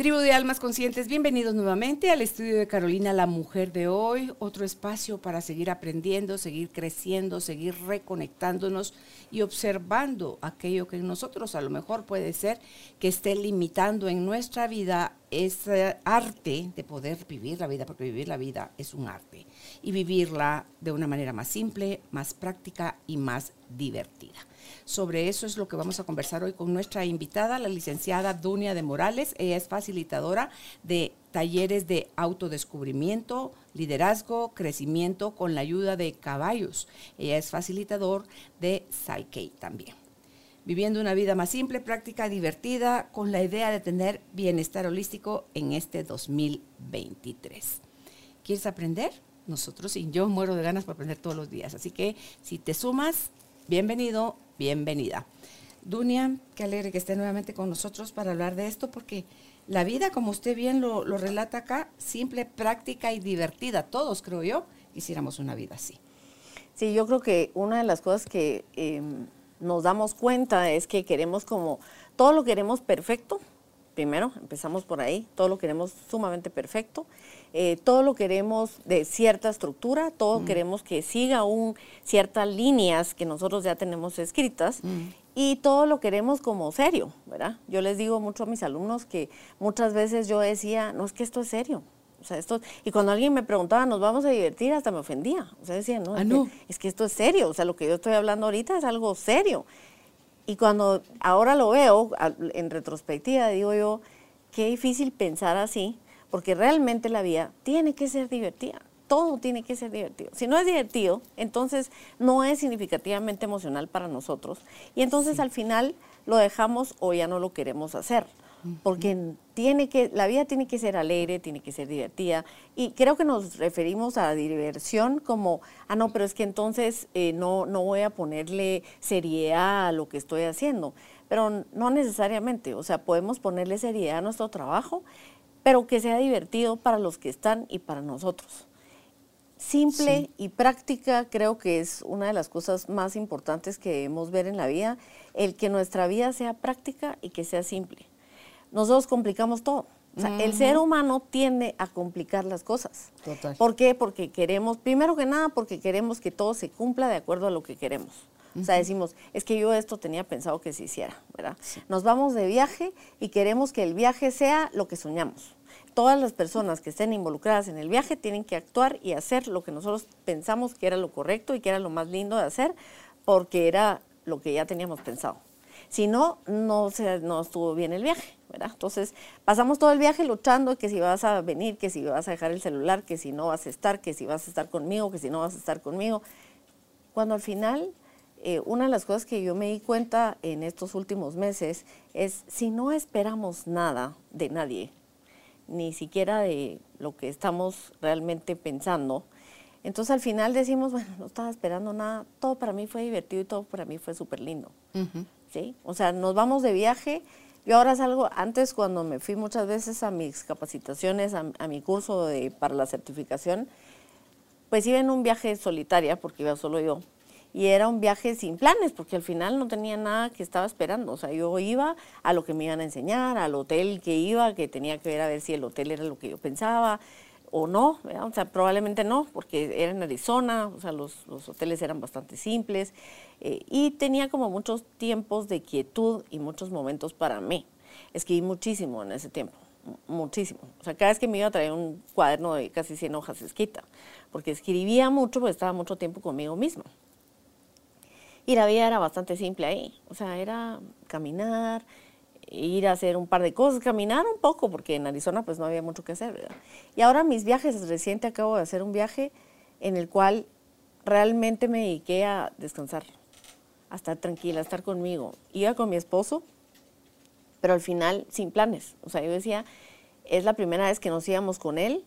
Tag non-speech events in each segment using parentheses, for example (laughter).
Tribu de Almas Conscientes, bienvenidos nuevamente al estudio de Carolina, la mujer de hoy, otro espacio para seguir aprendiendo, seguir creciendo, seguir reconectándonos y observando aquello que en nosotros a lo mejor puede ser que esté limitando en nuestra vida ese arte de poder vivir la vida, porque vivir la vida es un arte, y vivirla de una manera más simple, más práctica y más divertida. Sobre eso es lo que vamos a conversar hoy con nuestra invitada, la licenciada Dunia de Morales. Ella es facilitadora de talleres de autodescubrimiento, liderazgo, crecimiento con la ayuda de caballos. Ella es facilitador de Psyche también. Viviendo una vida más simple, práctica, divertida, con la idea de tener bienestar holístico en este 2023. ¿Quieres aprender? Nosotros y yo muero de ganas para aprender todos los días. Así que si te sumas, bienvenido, bienvenida. Dunia, qué alegre que esté nuevamente con nosotros para hablar de esto, porque la vida, como usted bien lo, relata acá, simple, práctica y divertida. Todos, creo yo, quisiéramos una vida así. Sí, yo creo que una de las cosas que em, nos damos cuenta es que queremos como, todo lo queremos perfecto, primero, empezamos por ahí, todo lo queremos sumamente perfecto, eh, todo lo queremos de cierta estructura, todo queremos que siga un, ciertas líneas que nosotros ya tenemos escritas y todo lo queremos como serio, ¿verdad? Yo les digo mucho a mis alumnos que muchas veces yo decía, no es que esto es serio. O sea, esto, y cuando alguien me preguntaba, ¿nos vamos a divertir? Hasta me ofendía. O sea, decía, no, ah, es, no. Que, es que esto es serio. O sea, lo que yo estoy hablando ahorita es algo serio. Y cuando ahora lo veo en retrospectiva, digo yo, qué difícil pensar así, porque realmente la vida tiene que ser divertida. Todo tiene que ser divertido. Si no es divertido, entonces no es significativamente emocional para nosotros. Y entonces al final lo dejamos o ya no lo queremos hacer porque tiene que, la vida tiene que ser alegre, tiene que ser divertida. Y creo que nos referimos a diversión como, ah, no, pero es que entonces eh, no, no voy a ponerle seriedad a lo que estoy haciendo. Pero no necesariamente, o sea, podemos ponerle seriedad a nuestro trabajo, pero que sea divertido para los que están y para nosotros. Simple y práctica creo que es una de las cosas más importantes que debemos ver en la vida, el que nuestra vida sea práctica y que sea simple nosotros complicamos todo. O sea, el ser humano tiende a complicar las cosas. Total. ¿Por qué? Porque queremos, primero que nada, porque queremos que todo se cumpla de acuerdo a lo que queremos. O sea, decimos, es que yo esto tenía pensado que se hiciera, ¿verdad? Nos vamos de viaje y queremos que el viaje sea lo que soñamos. Todas las personas que estén involucradas en el viaje tienen que actuar y hacer lo que nosotros pensamos que era lo correcto y que era lo más lindo de hacer, porque era lo que ya teníamos pensado. Si no, no, se, no estuvo bien el viaje, ¿verdad? Entonces, pasamos todo el viaje luchando que si vas a venir, que si vas a dejar el celular, que si no vas a estar, que si vas a estar conmigo, que si no vas a estar conmigo. Cuando al final, eh, una de las cosas que yo me di cuenta en estos últimos meses es, si no esperamos nada de nadie, ni siquiera de lo que estamos realmente pensando, entonces al final decimos, bueno, no estaba esperando nada, todo para mí fue divertido y todo para mí fue súper lindo. ¿sí? O sea, nos vamos de viaje. Yo ahora salgo, antes cuando me fui muchas veces a mis capacitaciones, a, mi curso de, para la certificación, pues iba en un viaje solitaria, porque iba solo yo. Y era un viaje sin planes, porque al final no tenía nada que estaba esperando. O sea, yo iba a lo que me iban a enseñar, al hotel que iba, que tenía que ver a ver si el hotel era lo que yo pensaba o no, o sea, probablemente no, porque era en Arizona, o sea, los, los hoteles eran bastante simples eh, y tenía como muchos tiempos de quietud y muchos momentos para mí. Escribí muchísimo en ese tiempo, muchísimo. O sea, cada vez que me iba a traer un cuaderno de casi 100 hojas escrita, porque escribía mucho, porque estaba mucho tiempo conmigo misma. Y la vida era bastante simple ahí, o sea, era caminar, ir a hacer un par de cosas, caminar un poco, porque en Arizona pues no había mucho que hacer, ¿verdad? Y ahora mis viajes, reciente acabo de hacer un viaje en el cual realmente me dediqué a descansar, a estar tranquila, a estar conmigo. Iba con mi esposo, pero al final sin planes. O sea, yo decía, es la primera vez que nos íbamos con él,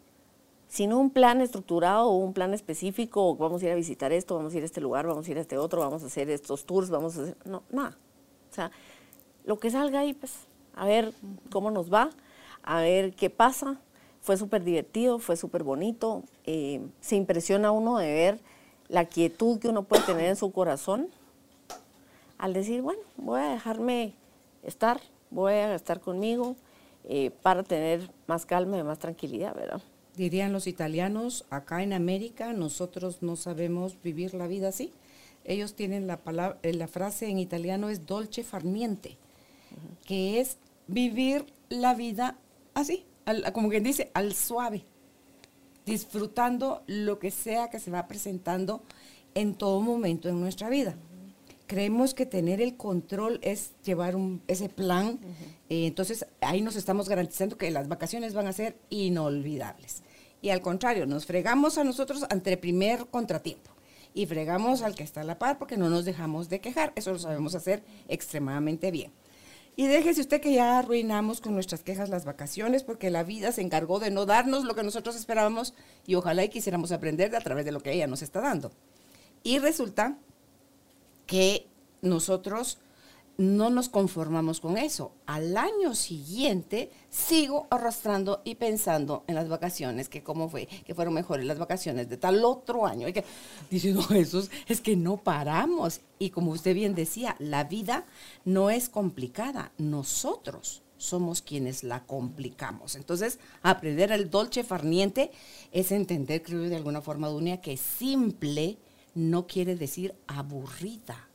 sin un plan estructurado o un plan específico, vamos a ir a visitar esto, vamos a ir a este lugar, vamos a ir a este otro, vamos a hacer estos tours, vamos a hacer... No, nada. O sea, lo que salga ahí, pues, a ver cómo nos va, a ver qué pasa. Fue súper divertido, fue súper bonito. Eh, se impresiona uno de ver la quietud que uno puede tener en su corazón al decir, bueno, voy a dejarme estar, voy a estar conmigo eh, para tener más calma y más tranquilidad, ¿verdad? Dirían los italianos, acá en América nosotros no sabemos vivir la vida así. Ellos tienen la, palabra, eh, la frase en italiano es dolce farniente, que es vivir la vida así, como quien dice, al suave, disfrutando lo que sea que se va presentando en todo momento en nuestra vida. Creemos que tener el control es llevar ese plan, eh, entonces ahí nos estamos garantizando que las vacaciones van a ser inolvidables. Y al contrario, nos fregamos a nosotros ante primer contratiempo y fregamos al que está a la par porque no nos dejamos de quejar. Eso lo sabemos hacer extremadamente bien. Y déjese usted que ya arruinamos con nuestras quejas las vacaciones porque la vida se encargó de no darnos lo que nosotros esperábamos y ojalá y quisiéramos aprender de a través de lo que ella nos está dando. Y resulta que nosotros no nos conformamos con eso. Al año siguiente sigo arrastrando y pensando en las vacaciones, que cómo fue, que fueron mejores las vacaciones de tal otro año. Y que, dice, (laughs) es que no paramos. Y como usted bien decía, la vida no es complicada, nosotros somos quienes la complicamos. Entonces, aprender el dolce farniente es entender, creo de alguna forma, Dunia, que simple no quiere decir aburrida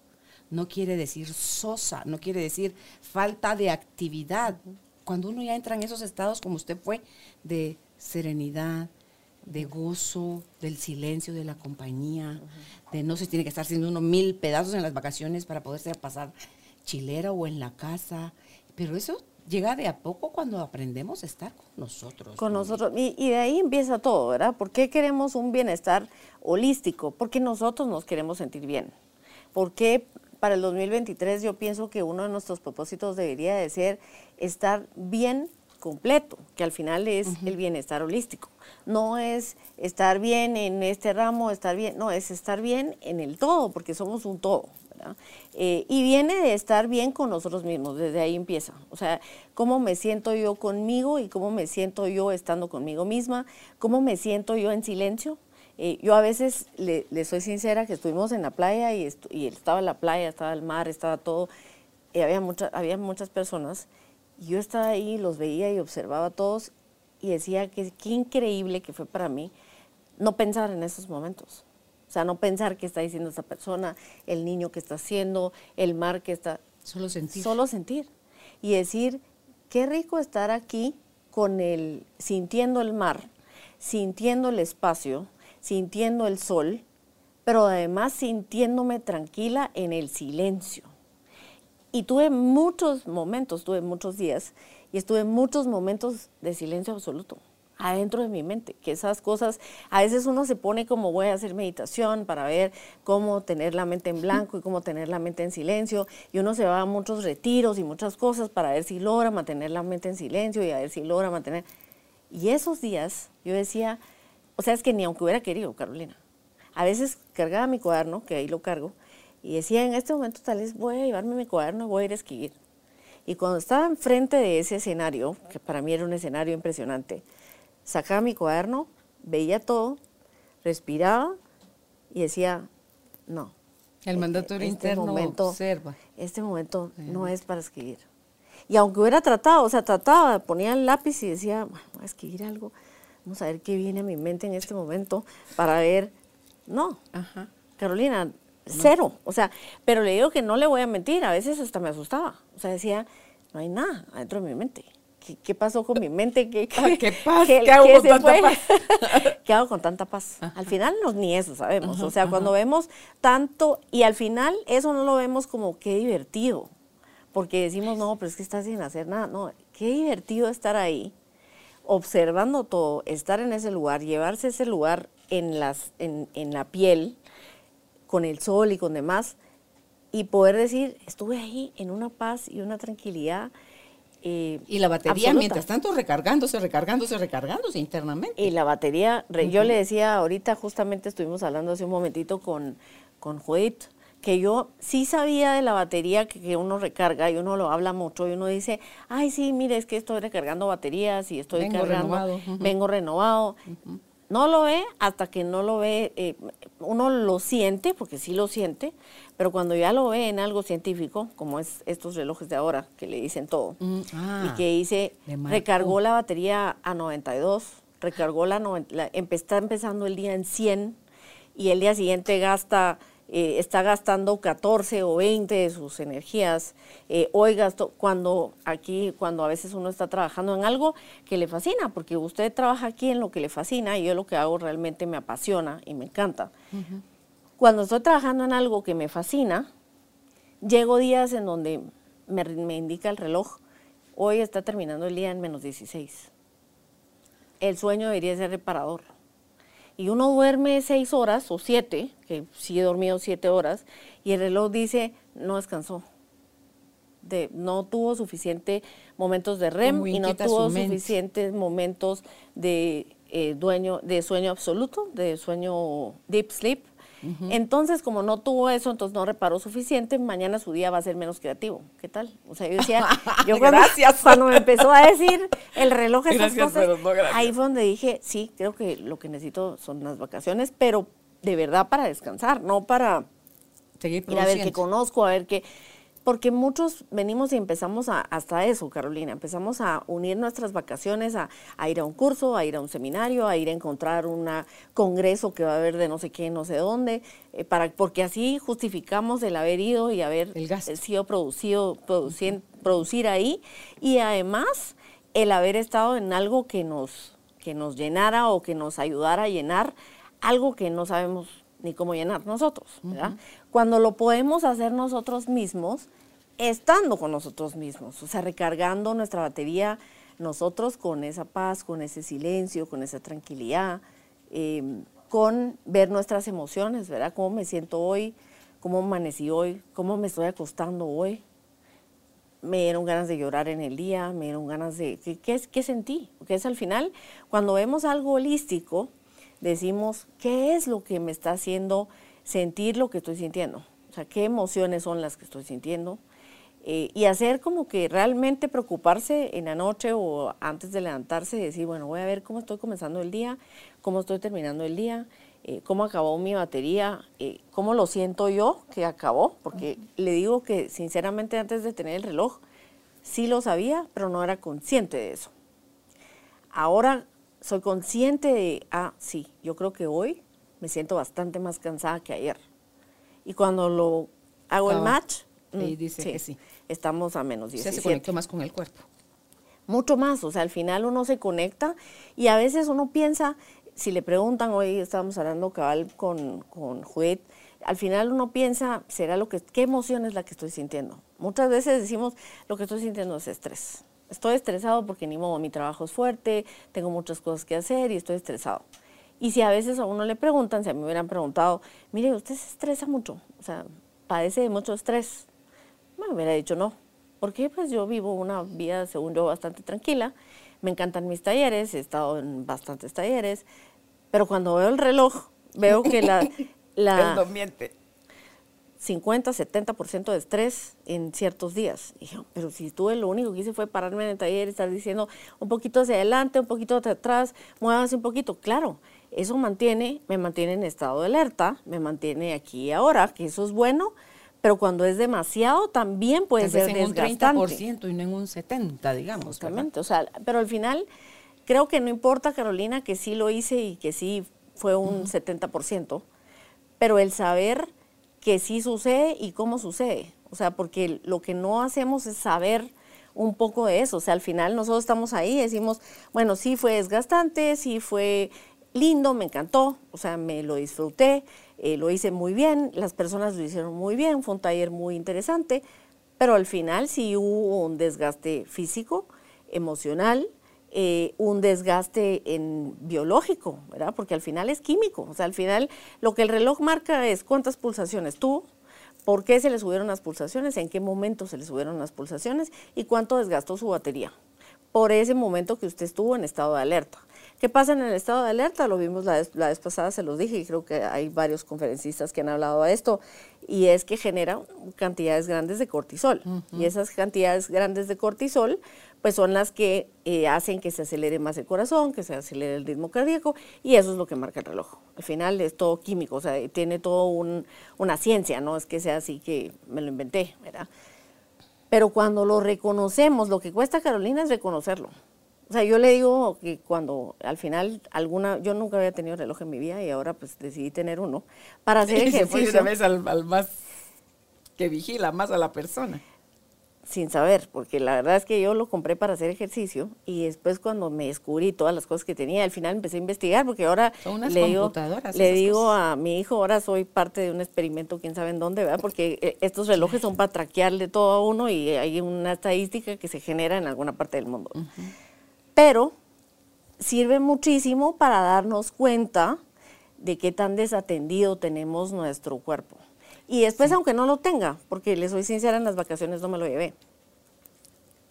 no quiere decir sosa, no quiere decir falta de actividad. Cuando uno ya entra en esos estados, como usted fue, de serenidad, de gozo, del silencio, de la compañía, de no se tiene que estar haciendo uno mil pedazos en las vacaciones para poderse pasar chilera o en la casa. Pero eso llega de a poco cuando aprendemos a estar con nosotros. Con nosotros. Y, y, de ahí empieza todo, ¿verdad? ¿Por qué queremos un bienestar holístico? Porque nosotros nos queremos sentir bien. ¿Por qué para el 2023 yo pienso que uno de nuestros propósitos debería de ser estar bien completo, que al final es el bienestar holístico. No es estar bien en este ramo, estar bien, no, es estar bien en el todo, porque somos un todo. Eh, y viene de estar bien con nosotros mismos, desde ahí empieza. O sea, cómo me siento yo conmigo y cómo me siento yo estando conmigo misma, cómo me siento yo en silencio, eh, yo a veces le, soy sincera que estuvimos en la playa y, y, estaba la playa, estaba el mar, estaba todo, y había, había muchas personas. Y yo estaba ahí, los veía y observaba a todos y decía que qué increíble que fue para mí no pensar en esos momentos. O sea, no pensar qué está diciendo esa persona, el niño que está haciendo, el mar que está... Solo sentir. Solo sentir. Y decir, qué rico estar aquí con el, sintiendo el mar, sintiendo el espacio, sintiendo el sol, pero además sintiéndome tranquila en el silencio. Y tuve muchos momentos, tuve muchos días, y estuve muchos momentos de silencio absoluto adentro de mi mente, que esas cosas, a veces uno se pone como voy a hacer meditación para ver cómo tener la mente en blanco y cómo tener la mente en silencio, y uno se va a muchos retiros y muchas cosas para ver si logra mantener la mente en silencio y a ver si logra mantener... Y esos días yo decía, o sea, es que ni aunque hubiera querido, Carolina. A veces cargaba mi cuaderno, que ahí lo cargo, y decía, en este momento tal vez voy a llevarme mi cuaderno y voy a ir a escribir. Y cuando estaba enfrente de ese escenario, que para mí era un escenario impresionante, sacaba mi cuaderno, veía todo, respiraba y decía, no. El mandatorio este interno momento, observa. Este momento no es para escribir. Y aunque hubiera tratado, o sea, trataba, ponía el lápiz y decía, voy a escribir algo, vamos a ver qué viene a mi mente en este momento para ver, no, Carolina, cero, o sea, pero le digo que no le voy a mentir, a veces hasta me asustaba, o sea, decía, no hay nada adentro de mi mente. ¿Qué, pasó con mi mente? ¿Qué, qué, ¿Qué paz? ¿Qué, hago con tanta paz? (laughs) ¿Qué hago con tanta paz? Al final no, ni eso sabemos. o sea, cuando vemos tanto, y al final eso no lo vemos como qué divertido, porque decimos, no, pero es que estás sin hacer nada. No, qué divertido estar ahí observando todo, estar en ese lugar, llevarse ese lugar en, las, en, la piel, con el sol y con demás, y poder decir, estuve ahí en una paz y una tranquilidad. Eh, y la batería, mientras tanto, recargándose, recargándose, recargándose internamente. Y la batería, yo le decía, ahorita justamente estuvimos hablando hace un momentito con, con que yo sí sabía de la batería que, uno recarga y uno lo habla mucho y uno dice, ay, sí, mire, es que estoy recargando baterías y estoy Vengo cargando, renovado. vengo renovado. No lo ve hasta que no lo ve, eh, uno lo siente, porque sí lo siente, pero cuando ya lo ve en algo científico, como es estos relojes de ahora, que le dicen todo, Mm, ah, y que dice, recargó la batería a 92, recargó la, noven- la empe- está empezando el día en 100 y el día siguiente gasta, eh, está gastando 14 o 20 de sus energías. Eh, hoy gastó, cuando aquí, cuando a veces uno está trabajando en algo que le fascina, porque usted trabaja aquí en lo que le fascina y yo lo que hago realmente me apasiona y me encanta. Cuando estoy trabajando en algo que me fascina, llego días en donde me, me indica el reloj, hoy está terminando el día en menos 16. El sueño debería ser reparador. Y uno duerme seis horas o siete, que sí he dormido siete horas, y el reloj dice, no descansó. De, no tuvo suficiente momentos de REM y no tuvo suficientes momentos de, eh, dueño, de sueño absoluto, de sueño deep sleep. Entonces, como no tuvo eso, entonces no reparó suficiente, mañana su día va a ser menos creativo. ¿Qué tal? O sea, yo decía, (laughs) yo cuando, Gracias. cuando me empezó a decir el reloj estas Gracias, cosas, no ahí fue donde dije, sí, creo que lo que necesito son las vacaciones, pero de verdad para descansar, no para Seguir ir a ver qué conozco, a ver qué... Porque muchos venimos y empezamos a, hasta eso, Carolina, empezamos a unir nuestras vacaciones, a, a ir a un curso, a ir a un seminario, a ir a encontrar un congreso que va a haber de no sé qué, no sé dónde, eh, para, porque así justificamos el haber ido y haber eh, sido producido, producir, producir ahí, y además el haber estado en algo que nos, que nos llenara o que nos ayudara a llenar algo que no sabemos ni cómo llenar nosotros, ¿verdad? Cuando lo podemos hacer nosotros mismos, estando con nosotros mismos, o sea, recargando nuestra batería nosotros con esa paz, con ese silencio, con esa tranquilidad, eh, con ver nuestras emociones, ¿verdad? ¿Cómo me siento hoy? ¿Cómo amanecí hoy? ¿Cómo me estoy acostando hoy? me dieron ganas de llorar en el día, me dieron ganas de... ¿Qué, qué, qué sentí? Porque es al final, cuando vemos algo holístico, decimos, ¿qué es lo que me está haciendo sentir lo que estoy sintiendo? O sea, ¿qué emociones son las que estoy sintiendo? Eh, y hacer como que realmente preocuparse en la noche o antes de levantarse y decir, bueno, voy a ver cómo estoy comenzando el día, cómo estoy terminando el día, eh, cómo acabó mi batería, eh, cómo lo siento yo que acabó, porque le digo que sinceramente antes de tener el reloj sí lo sabía, pero no era consciente de eso. Ahora soy consciente de, ah, sí, yo creo que hoy me siento bastante más cansada que ayer. Y cuando lo hago el match, ahí mm, dice que sí. Estamos a menos O sea, 17 se conectó más con el cuerpo. mucho más, o sea, al final uno se conecta y a veces uno piensa, si le preguntan, hoy estábamos hablando cabal con, con Judith, al final uno piensa, ¿será lo que, qué emoción es la que estoy sintiendo? Muchas veces decimos, lo que estoy sintiendo es estrés. Estoy estresado porque ni modo, mi trabajo es fuerte, tengo muchas cosas que hacer y estoy estresado. Y si a veces a uno le preguntan, si a mí me hubieran preguntado, mire, usted se estresa mucho, o sea, padece de mucho estrés, me hubiera dicho no. Porque pues yo vivo una vida, según yo, bastante tranquila. Me encantan mis talleres, he estado en bastantes talleres. Pero cuando veo el reloj, veo que la, (laughs) la no miente. 50, 70% de estrés en ciertos días. Y yo, pero si estuve, lo único que hice fue pararme en el taller y estar diciendo un poquito hacia adelante, un poquito hacia atrás, muévase un poquito. Claro, eso mantiene, me mantiene en estado de alerta, me mantiene aquí y ahora, que eso es bueno, pero cuando es demasiado también puede Tal ser vez en un desgastante. 30% y no en un 70%, digamos. ¿verdad? Justamente, o sea, pero al final creo que no importa, Carolina, que sí lo hice y que sí fue un 70%, pero el saber que sí sucede y cómo sucede, o sea, porque lo que no hacemos es saber un poco de eso, o sea, al final nosotros estamos ahí y decimos, bueno, sí fue desgastante, sí fue lindo, me encantó, o sea, me lo disfruté, eh, lo hice muy bien, las personas lo hicieron muy bien, fue un taller muy interesante, pero al final sí hubo un desgaste físico, emocional, eh, un desgaste en biológico, ¿verdad? Porque al final es químico, o sea, al final lo que el reloj marca es cuántas pulsaciones tuvo, por qué se le subieron las pulsaciones, en qué momento se le subieron las pulsaciones y cuánto desgastó su batería por ese momento que usted estuvo en estado de alerta. ¿Qué pasa en el estado de alerta? Lo vimos la vez, la vez pasada, se los dije, y creo que hay varios conferencistas que han hablado de esto, y es que genera cantidades grandes de cortisol. Y esas cantidades grandes de cortisol, pues son las que eh, hacen que se acelere más el corazón, que se acelere el ritmo cardíaco, y eso es lo que marca el reloj. Al final es todo químico, o sea, tiene todo una ciencia, no es que sea así que me lo inventé, ¿verdad? Pero cuando lo reconocemos, lo que cuesta Carolina es reconocerlo. O sea, yo le digo que cuando al final alguna, yo nunca había tenido reloj en mi vida y ahora pues decidí tener uno para hacer (laughs) ejercicio. Y se fue una vez al, al, más que vigila más a la persona. Sin saber, porque la verdad es que yo lo compré para hacer ejercicio y después cuando me descubrí todas las cosas que tenía, al final empecé a investigar porque ahora le digo, le digo a mi hijo, ahora soy parte de un experimento, quién sabe en dónde, ¿verdad? Porque eh, estos relojes son para traquearle todo a uno y hay una estadística que se genera en alguna parte del mundo pero sirve muchísimo para darnos cuenta de qué tan desatendido tenemos nuestro cuerpo. Y después, aunque no lo tenga, porque le soy sincera, en las vacaciones no me lo llevé,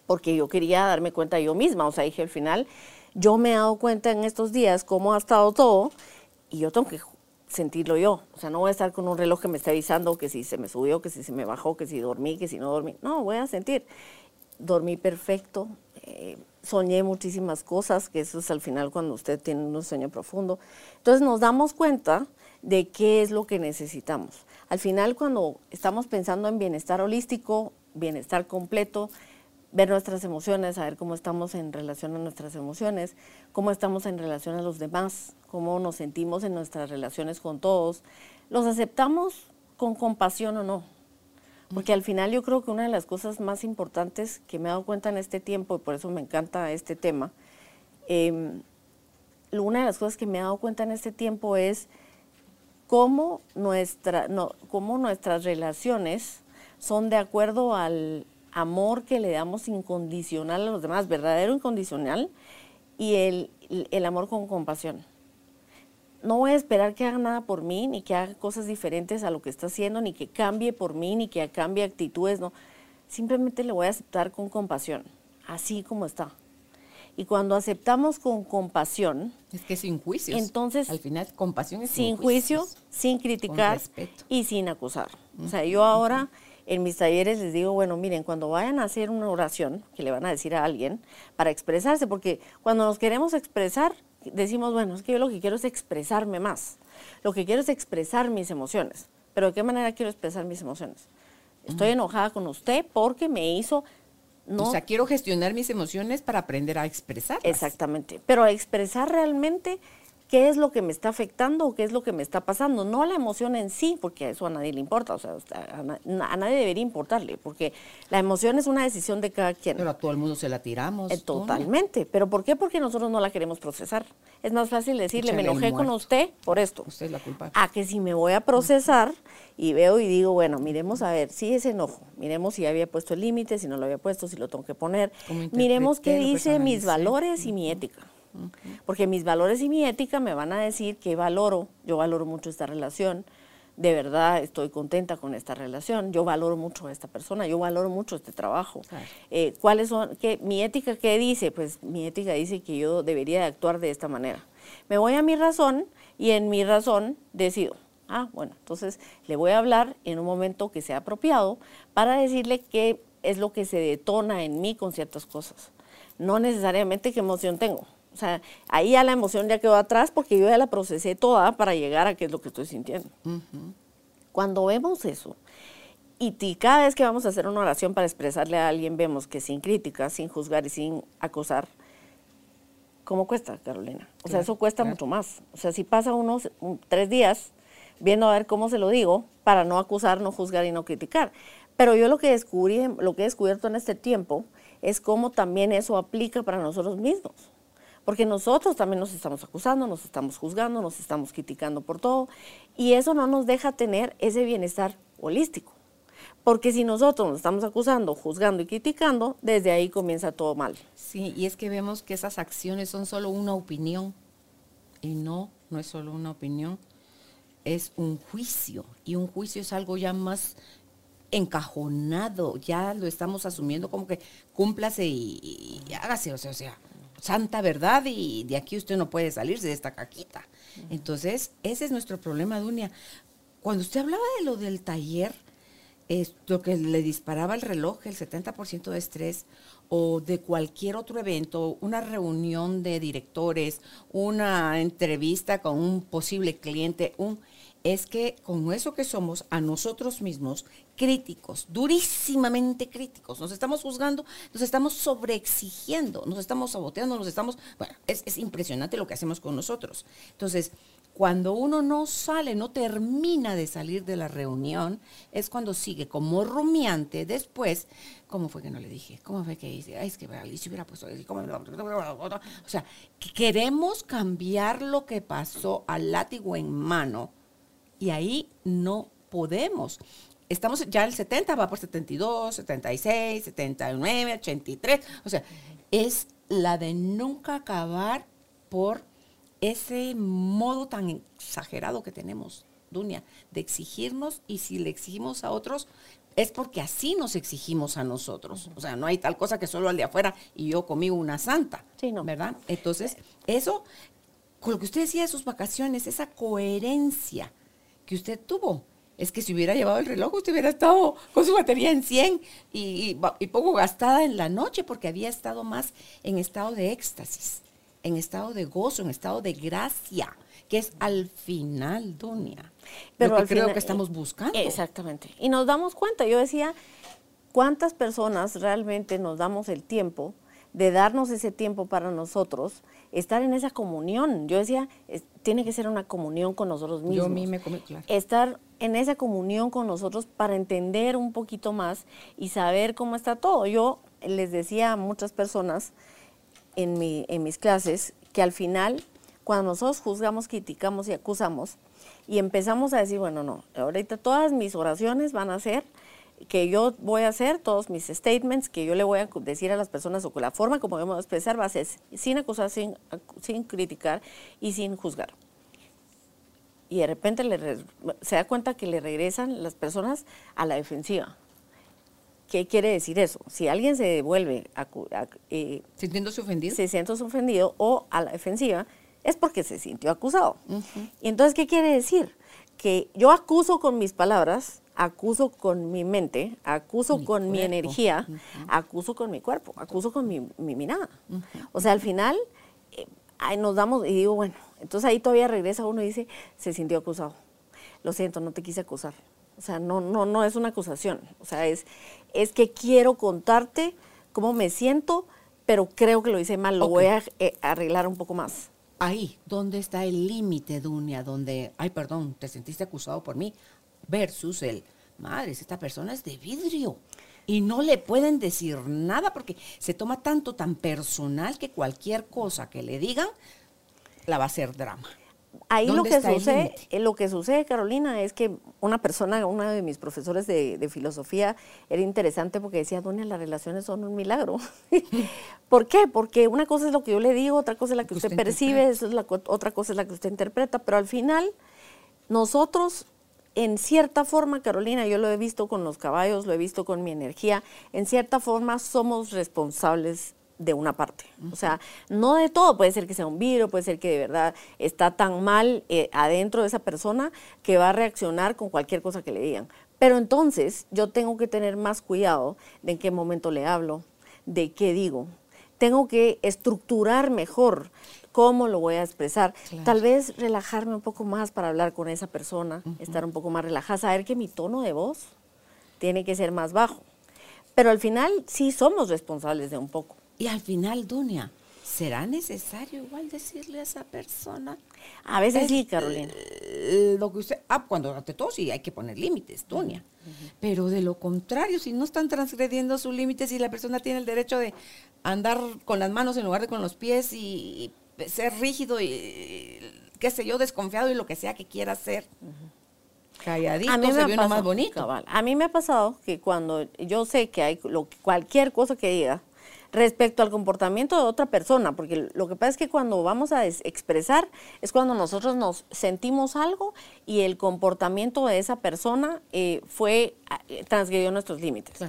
porque yo quería darme cuenta yo misma, o sea, dije al final, yo me he dado cuenta en estos días cómo ha estado todo y yo tengo que sentirlo yo, o sea, no voy a estar con un reloj que me esté avisando que si se me subió, que si se me bajó, que si dormí, que si no dormí, no, voy a sentir, dormí perfecto, eh, soñé muchísimas cosas, que eso es al final cuando usted tiene un sueño profundo. Entonces nos damos cuenta de qué es lo que necesitamos. Al final cuando estamos pensando en bienestar holístico, bienestar completo, ver nuestras emociones, saber cómo estamos en relación a nuestras emociones, cómo estamos en relación a los demás, cómo nos sentimos en nuestras relaciones con todos, los aceptamos con compasión o no. Porque al final yo creo que una de las cosas más importantes que me he dado cuenta en este tiempo, y por eso me encanta este tema, em, una de las cosas que me he dado cuenta en este tiempo es cómo, nuestra, cómo nuestras relaciones son de acuerdo al amor que le damos incondicional a los demás, verdadero incondicional, y el amor con compasión no voy a esperar que haga nada por mí, ni que haga cosas diferentes a lo que está haciendo, ni que cambie por mí, ni que cambie actitudes, no. Simplemente le voy a aceptar con compasión, así como está. Y cuando aceptamos con compasión... Es que sin juicios. Entonces... Al final, compasión es sin, sin juicio, sin criticar y sin acusar. O sea, yo ahora en mis talleres les digo, bueno, miren, cuando vayan a hacer una oración que le van a decir a alguien para expresarse, porque cuando nos queremos expresar, decimos, bueno, es que yo lo que quiero es expresarme más. Lo que quiero es expresar mis emociones. Pero ¿de qué manera quiero expresar mis emociones? Estoy enojada con usted porque me hizo... No, o sea, quiero gestionar mis emociones para aprender a expresar. Exactamente. Pero a expresar realmente qué es lo que me está afectando o qué es lo que me está pasando, no la emoción en sí, porque eso a nadie le importa, o sea, a, nadie debería importarle, porque la emoción es una decisión de cada quien. Pero a todo el mundo se la tiramos. Eh, totalmente, pero ¿por qué? Porque nosotros no la queremos procesar. Es más fácil decirle, me enojé con usted por esto. Usted es la culpa. A que si me voy a procesar y veo y digo, bueno, miremos a ver, si es enojo, miremos si había puesto el límite, si no lo había puesto, si lo tengo que poner, miremos qué dice mis valores y mi ética. Porque mis valores y mi ética me van a decir que valoro, yo valoro mucho esta relación, de verdad estoy contenta con esta relación, yo valoro mucho a esta persona, yo valoro mucho este trabajo. Eh, ¿Cuáles son, qué, mi ética qué dice? Pues mi ética dice que yo debería de actuar de esta manera. Me voy a mi razón y en mi razón decido. Ah, bueno, entonces le voy a hablar en un momento que sea apropiado para decirle qué es lo que se detona en mí con ciertas cosas. No necesariamente qué emoción tengo. O sea, ahí ya la emoción ya quedó atrás porque yo ya la procesé toda para llegar a qué es lo que estoy sintiendo. Cuando vemos eso, y cada vez que vamos a hacer una oración para expresarle a alguien, vemos que sin crítica, sin juzgar y sin acosar, ¿cómo cuesta, Carolina? O sea, eso cuesta mucho más. O sea, si pasa unos tres días viendo a ver cómo se lo digo, para no acusar, no juzgar y no criticar. Pero yo lo que descubrí, lo que he descubierto en este tiempo, es cómo también eso aplica para nosotros mismos porque nosotros también nos estamos acusando, nos estamos juzgando, nos estamos criticando por todo, y eso no nos deja tener ese bienestar holístico. Porque si nosotros nos estamos acusando, juzgando y criticando, desde ahí comienza todo mal. Sí, y es que vemos que esas acciones son solo una opinión. Y no, no es solo una opinión, es un juicio. Y un juicio es algo ya más encajonado, ya lo estamos asumiendo como que cúmplase y, hágase, o sea, o sea, santa verdad y de aquí usted no puede salirse de esta caquita. Entonces, ese es nuestro problema, Dunia. Cuando usted hablaba de lo del taller, es lo que le disparaba el reloj, el 70% de estrés, o de cualquier otro evento, una reunión de directores, una entrevista con un posible cliente, un, es que con eso que somos a nosotros mismos críticos, durísimamente críticos, nos estamos juzgando, nos estamos sobreexigiendo, nos estamos saboteando, nos estamos, bueno, es, es impresionante lo que hacemos con nosotros. Entonces, cuando uno no sale, no termina de salir de la reunión, es cuando sigue como rumiante después. ¿Cómo fue que no le dije? ¿Cómo fue que dice? Ay, es que Alicia hubiera puesto. O sea, queremos cambiar lo que pasó al látigo en mano y ahí no podemos. Estamos ya el 70, va por 72, 76, 79, 83. O sea, es la de nunca acabar por ese modo tan exagerado que tenemos, Dunia, de exigirnos y si le exigimos a otros es porque así nos exigimos a nosotros. O sea, no hay tal cosa que solo al de afuera y yo conmigo una santa, sí, no. ¿verdad? Entonces, eso, con lo que usted decía de sus vacaciones, esa coherencia que usted tuvo, es que si hubiera llevado el reloj, usted hubiera estado con su batería en 100 y, y, poco gastada en la noche porque había estado más en estado de éxtasis en estado de gozo, en estado de gracia, que es al final, Doña. Pero lo que creo que estamos buscando. Exactamente. Y nos damos cuenta, yo decía, ¿cuántas personas realmente nos damos el tiempo de darnos ese tiempo para nosotros, estar en esa comunión? Yo decía, tiene que ser una comunión con nosotros mismos. Yo a mí me comí, claro. Estar en esa comunión con nosotros para entender un poquito más y saber cómo está todo. Yo les decía a muchas personas, en, mi, en mis clases que al final, cuando nosotros juzgamos, criticamos y acusamos, y empezamos a decir, bueno, no, ahorita todas mis oraciones van a ser que yo voy a hacer, todos mis statements que yo le voy a decir a las personas o con la forma como vamos a expresar va a ser sin acusar, sin, sin criticar y sin juzgar. Y de repente le, se da cuenta que le regresan las personas a la defensiva. ¿Qué quiere decir eso? Si alguien se devuelve a, eh, sintiéndose ofendido, se siente ofendido o a la defensiva, es porque se sintió acusado. Y entonces, ¿qué quiere decir? Que yo acuso con mis palabras, acuso con mi mente, acuso con mi energía, acuso con mi cuerpo, acuso con mi, mirada. O sea, al final eh, nos damos, y digo, bueno, entonces ahí todavía regresa uno y dice, se sintió acusado. Lo siento, no te quise acusar. O sea, no, no, no es una acusación. O sea, es, es que quiero contarte cómo me siento, pero creo que lo hice mal, lo voy a eh, arreglar un poco más. Ahí, ¿dónde está el límite, Dunia? Donde, ay, perdón, te sentiste acusado por mí, versus el, madre, esta persona es de vidrio. Y no le pueden decir nada porque se toma tanto, tan personal que cualquier cosa que le digan la va a hacer drama ahí lo que sucede, eh, lo que sucede, Carolina, es que una persona, uno de mis profesores de, filosofía, era interesante porque decía, Doña, las relaciones son un milagro. (laughs) ¿Por qué? Porque una cosa es lo que yo le digo, otra cosa es la que, usted, percibe, es la, otra cosa es la que usted interpreta, pero al final, nosotros, en cierta forma, Carolina, yo lo he visto con los caballos, lo he visto con mi energía, en cierta forma somos responsables de una parte. O sea, no de todo, puede ser que sea un virus, puede ser que de verdad está tan mal eh, adentro de esa persona que va a reaccionar con cualquier cosa que le digan. Pero entonces yo tengo que tener más cuidado de en qué momento le hablo, de qué digo. Tengo que estructurar mejor cómo lo voy a expresar. Tal vez relajarme un poco más para hablar con esa persona, estar un poco más relajada, saber que mi tono de voz tiene que ser más bajo. Pero al final sí somos responsables de un poco. Y al final, Dunia, ¿será necesario igual decirle a esa persona? A veces sí, Carolina. Eh, lo que usted, ah, cuando ante todo sí hay que poner límites, Dunia. Pero de lo contrario, si no están transgrediendo sus límites y la persona tiene el derecho de andar con las manos en lugar de con los pies y, ser rígido y qué sé yo, desconfiado y lo que sea que quiera hacer. Calladito, a mí se ve más bonito. A mí me ha pasado que cuando yo sé que hay lo, cualquier cosa que diga, respecto al comportamiento de otra persona, porque lo que pasa es que cuando vamos a expresar es cuando nosotros nos sentimos algo y el comportamiento de esa persona eh, fue, eh, transgredió nuestros límites.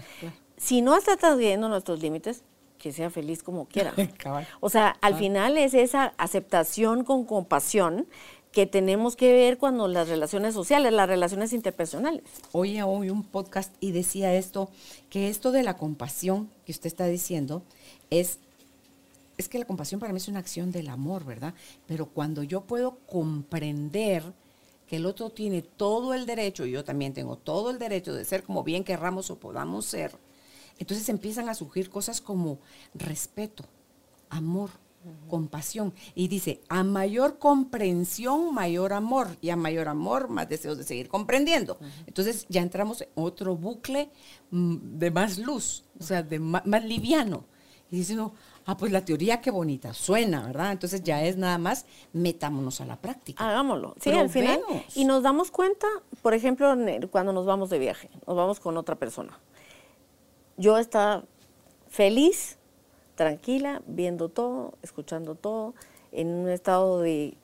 Si no está transgrediendo nuestros límites, que sea feliz como quiera. (laughs) o sea, al final es esa aceptación con compasión que tenemos que ver cuando las relaciones sociales, las relaciones interpersonales. Oye, hoy un podcast y decía esto, que esto de la compasión que usted está diciendo es, es que la compasión para mí es una acción del amor, ¿verdad? Pero cuando yo puedo comprender que el otro tiene todo el derecho, y yo también tengo todo el derecho de ser como bien querramos o podamos ser, entonces empiezan a surgir cosas como respeto, amor, compasión. Y dice, a mayor comprensión, mayor amor. Y a mayor amor, más deseos de seguir comprendiendo. Entonces ya entramos en otro bucle mm, de más luz, o sea, de más, liviano. Y dice uno, ah, pues la teoría qué bonita, suena, ¿verdad? Entonces ya es nada más, metámonos a la práctica. Hagámoslo. Sí, al final. Y nos damos cuenta, por ejemplo, cuando nos vamos de viaje, nos vamos con otra persona. Yo estaba feliz tranquila, viendo todo, escuchando todo, en un estado de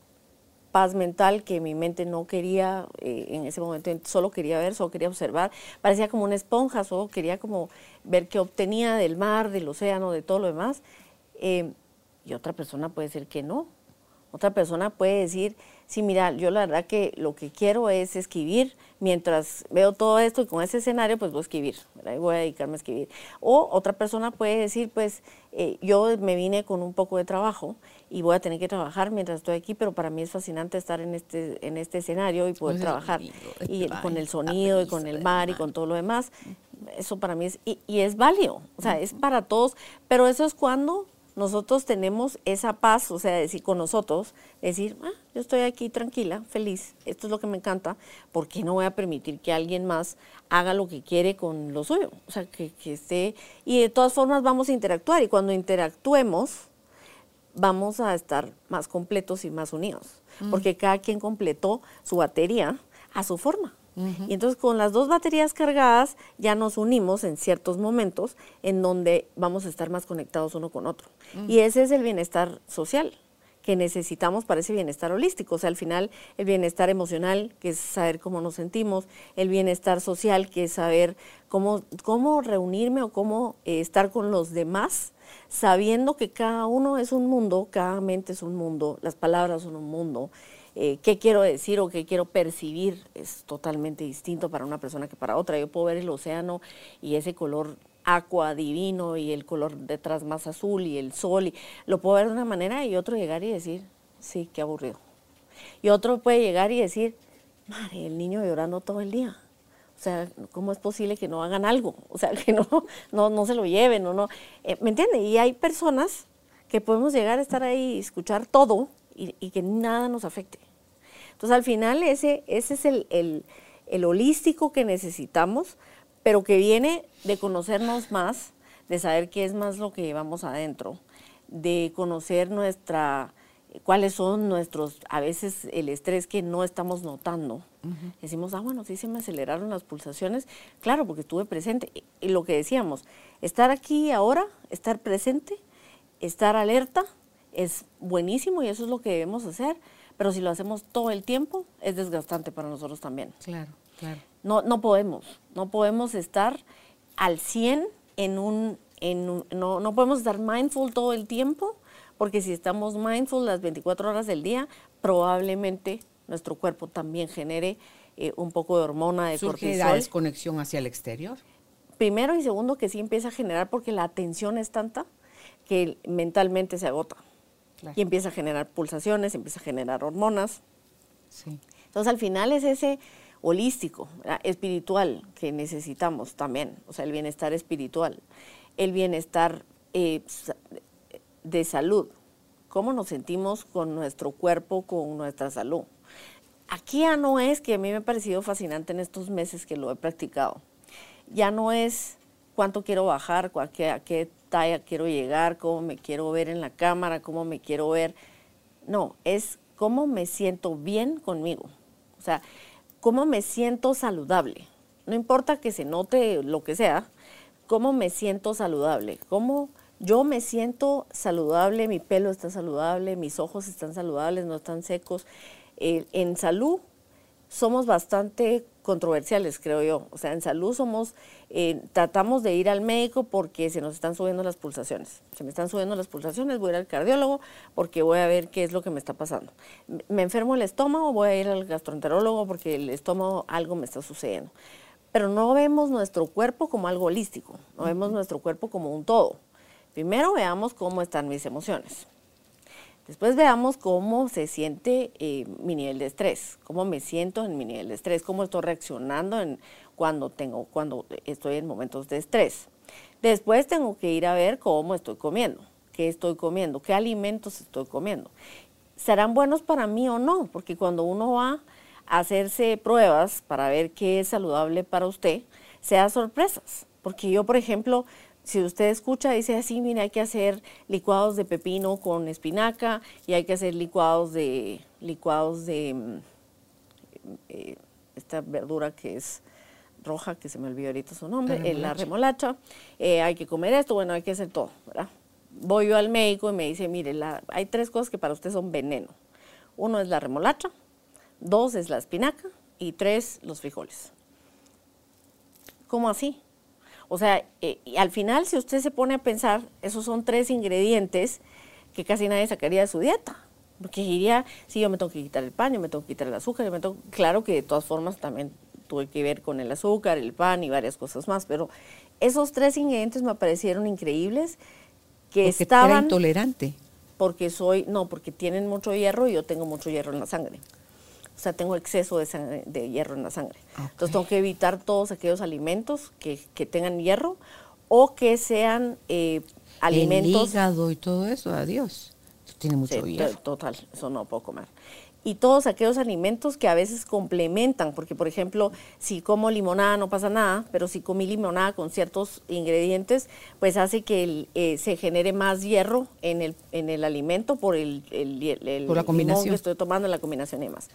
paz mental que mi mente no quería eh, en ese momento, solo quería ver, solo quería observar, parecía como una esponja, solo quería como ver qué obtenía del mar, del océano, de todo lo demás. Eh, y otra persona puede ser que no. Otra persona puede decir, sí, mira, yo la verdad que lo que quiero es escribir, mientras veo todo esto y con ese escenario, pues voy a escribir, voy a dedicarme a escribir. O otra persona puede decir, pues eh, yo me vine con un poco de trabajo y voy a tener que trabajar mientras estoy aquí, pero para mí es fascinante estar en este, en este escenario y poder trabajar. y con el sonido y con el mar y con todo lo demás. Eso para mí es, y, y es válido, o sea, es para todos, pero eso es cuando nosotros tenemos esa paz, o sea, decir con nosotros, decir, ah, yo estoy aquí tranquila, feliz, esto es lo que me encanta, ¿por qué no voy a permitir que alguien más haga lo que quiere con lo suyo? O sea, que, esté, y de todas formas vamos a interactuar, y cuando interactuemos, vamos a estar más completos y más unidos, mm. porque cada quien completó su batería a su forma. Y entonces con las dos baterías cargadas ya nos unimos en ciertos momentos en donde vamos a estar más conectados uno con otro. Y ese es el bienestar social que necesitamos para ese bienestar holístico. O sea, al final el bienestar emocional, que es saber cómo nos sentimos, el bienestar social, que es saber cómo, cómo reunirme o cómo eh, estar con los demás, sabiendo que cada uno es un mundo, cada mente es un mundo, las palabras son un mundo eh, qué quiero decir o qué quiero percibir es totalmente distinto para una persona que para otra. Yo puedo ver el océano y ese color aqua divino y el color detrás más azul y el sol y lo puedo ver de una manera y otro llegar y decir, sí, qué aburrido. Y otro puede llegar y decir, madre, el niño llorando todo el día. O sea, ¿cómo es posible que no hagan algo? O sea, (laughs) que no, no, no se lo lleven o no. Eh, ¿Me entiende? Y hay personas que podemos llegar a estar ahí y escuchar todo y, que nada nos afecte. Entonces, al final, ese, ese es el, el, holístico que necesitamos, pero que viene de conocernos más, de saber qué es más lo que llevamos adentro, de conocer nuestra cuáles son nuestros, a veces el estrés que no estamos notando. Decimos, ah, bueno, sí se me aceleraron las pulsaciones. Claro, porque estuve presente. Y lo que decíamos, estar aquí ahora, estar presente, estar alerta, es buenísimo y eso es lo que debemos hacer, pero si lo hacemos todo el tiempo, es desgastante para nosotros también. Claro, claro. No, no podemos, no podemos estar al 100 en un, en no, no podemos estar mindful todo el tiempo, porque si estamos mindful las 24 horas del día, probablemente nuestro cuerpo también genere eh, un poco de hormona de ¿Surge cortisol. la desconexión hacia el exterior? Primero y segundo que sí empieza a generar porque la atención es tanta que mentalmente se agota. Y empieza a generar pulsaciones, empieza a generar hormonas. Entonces al final es ese holístico, espiritual que necesitamos también, o sea, el bienestar espiritual, el bienestar eh, de salud, cómo nos sentimos con nuestro cuerpo, con nuestra salud. Aquí ya no es, que a mí me ha parecido fascinante en estos meses que lo he practicado, ya no es cuánto quiero bajar, a qué, a qué quiero llegar, cómo me quiero ver en la cámara, cómo me quiero ver. No, es cómo me siento bien conmigo. O sea, cómo me siento saludable. No importa que se note lo que sea, cómo me siento saludable, cómo yo me siento saludable, mi pelo está saludable, mis ojos están saludables, no están secos. Eh, en salud somos bastante controversiales, creo yo. O sea, en salud somos, eh, tratamos de ir al médico porque se nos están subiendo las pulsaciones. Se me están subiendo las pulsaciones, voy a ir al cardiólogo porque voy a ver qué es lo que me está pasando. Me enfermo el estómago, voy a ir al gastroenterólogo porque el estómago algo me está sucediendo. Pero no vemos nuestro cuerpo como algo holístico, no vemos nuestro cuerpo como un todo. Primero veamos cómo están mis emociones. Después veamos cómo se siente eh, mi nivel de estrés, cómo me siento en mi nivel de estrés, cómo estoy reaccionando en, cuando, tengo, cuando estoy en momentos de estrés. Después tengo que ir a ver cómo estoy comiendo, qué estoy comiendo, qué alimentos estoy comiendo. ¿Serán buenos para mí o no? Porque cuando uno va a hacerse pruebas para ver qué es saludable para usted, se da sorpresas. Porque yo, por ejemplo, si usted escucha, dice así, mire, hay que hacer licuados de pepino con espinaca y hay que hacer licuados de, licuados de mm, eh, esta verdura que es roja, que se me olvidó ahorita su nombre, la remolacha, la remolacha. Eh, hay que comer esto, bueno, hay que hacer todo, ¿verdad? Voy yo al médico y me dice, mire, hay tres cosas que para usted son veneno. Uno es la remolacha, dos es la espinaca y tres los frijoles. ¿Cómo así? O sea, eh, y al final, si usted se pone a pensar, esos son tres ingredientes que casi nadie sacaría de su dieta. Porque diría, sí, yo me tengo que quitar el pan, yo me tengo que quitar el azúcar, yo me tengo... Claro que de todas formas también tuve que ver con el azúcar, el pan y varias cosas más, pero esos tres ingredientes me parecieron increíbles que porque estaban... Era intolerante. Porque soy, no, porque tienen mucho hierro y yo tengo mucho hierro en la sangre. O sea, tengo exceso de, de hierro en la sangre. Entonces tengo que evitar todos aquellos alimentos que, que tengan hierro o que sean eh, alimentos... El hígado y todo eso, adiós. Tiene mucho hierro. Total, eso no puedo comer y todos aquellos alimentos que a veces complementan, porque por ejemplo, si como limonada no pasa nada, pero si comí limonada con ciertos ingredientes, pues hace que eh, se genere más hierro en el, en el alimento por el, el, por la combinación. que estoy tomando, la combinación y demás.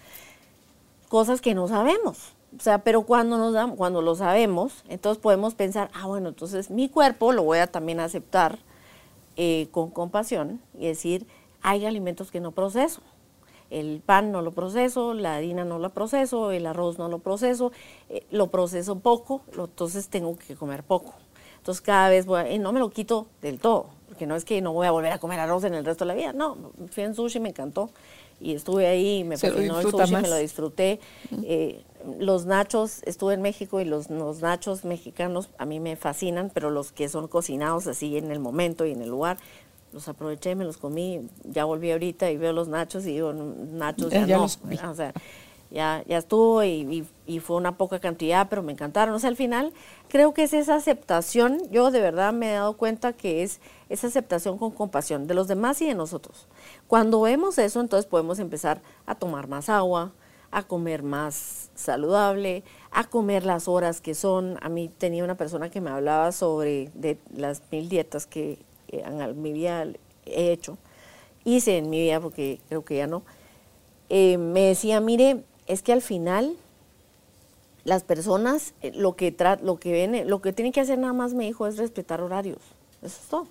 Cosas que no sabemos. O sea, pero cuando nos damos, cuando lo sabemos, entonces podemos pensar, ah, bueno, entonces mi cuerpo lo voy a también aceptar eh, con compasión y decir, hay alimentos que no proceso el pan no lo proceso, la harina no la proceso, el arroz no lo proceso, eh, lo proceso poco, entonces tengo que comer poco. Entonces cada vez voy a, y no me lo quito del todo, porque no es que no voy a volver a comer arroz en el resto de la vida, no, fui en sushi, me encantó y estuve ahí, me fascinó el sushi, me lo disfruté. Eh, los nachos, estuve en México y los, los nachos mexicanos a mí me fascinan, pero los que son cocinados así en el momento y en el lugar, los aproveché, me los comí, ya volví ahorita y veo los nachos y digo, nachos ya, no, o sea, ya, ya estuvo y, fue una poca cantidad, pero me encantaron. O sea, al final creo que es esa aceptación, yo de verdad me he dado cuenta que es esa aceptación con compasión de los demás y de nosotros. Cuando vemos eso, entonces podemos empezar a tomar más agua, a comer más saludable, a comer las horas que son. A mí tenía una persona que me hablaba sobre de las mil dietas que en mi vida he hecho, hice en mi vida, porque creo que ya no, eh, me decía, mire, es que al final las personas eh, lo que lo que ven, lo que tienen que hacer nada más me dijo es respetar horarios. Eso es todo.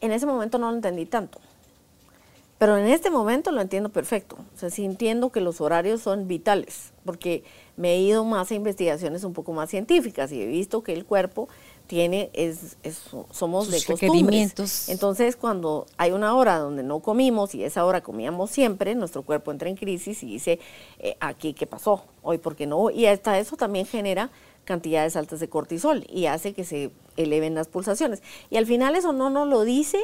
En ese momento no lo entendí tanto. Pero en este momento lo entiendo perfecto. O sea, sí entiendo que los horarios son vitales, porque me he ido más a investigaciones un poco más científicas y he visto que el cuerpo tiene, es, somos de costumbres. Entonces, cuando hay una hora donde no comimos y esa hora comíamos siempre, nuestro cuerpo entra en crisis y dice, eh, aquí, ¿qué pasó? Hoy, ¿por qué no? Y hasta eso también genera cantidades altas de cortisol y hace que se eleven las pulsaciones. Y al final eso no nos lo dice,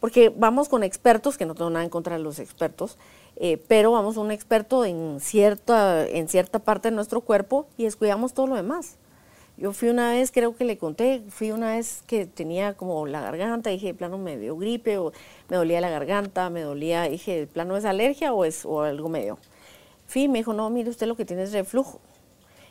porque vamos con expertos, que no tengo nada en contra de los expertos, eh, pero vamos a un experto en cierta, en cierta parte de nuestro cuerpo y descuidamos todo lo demás. Yo fui una vez, creo que le conté, fui una vez que tenía como la garganta, dije, de plano me dio gripe o me dolía la garganta, me dolía, dije, de plano es alergia o es o algo medio. Fui y me dijo, no, mire, usted lo que tiene es reflujo.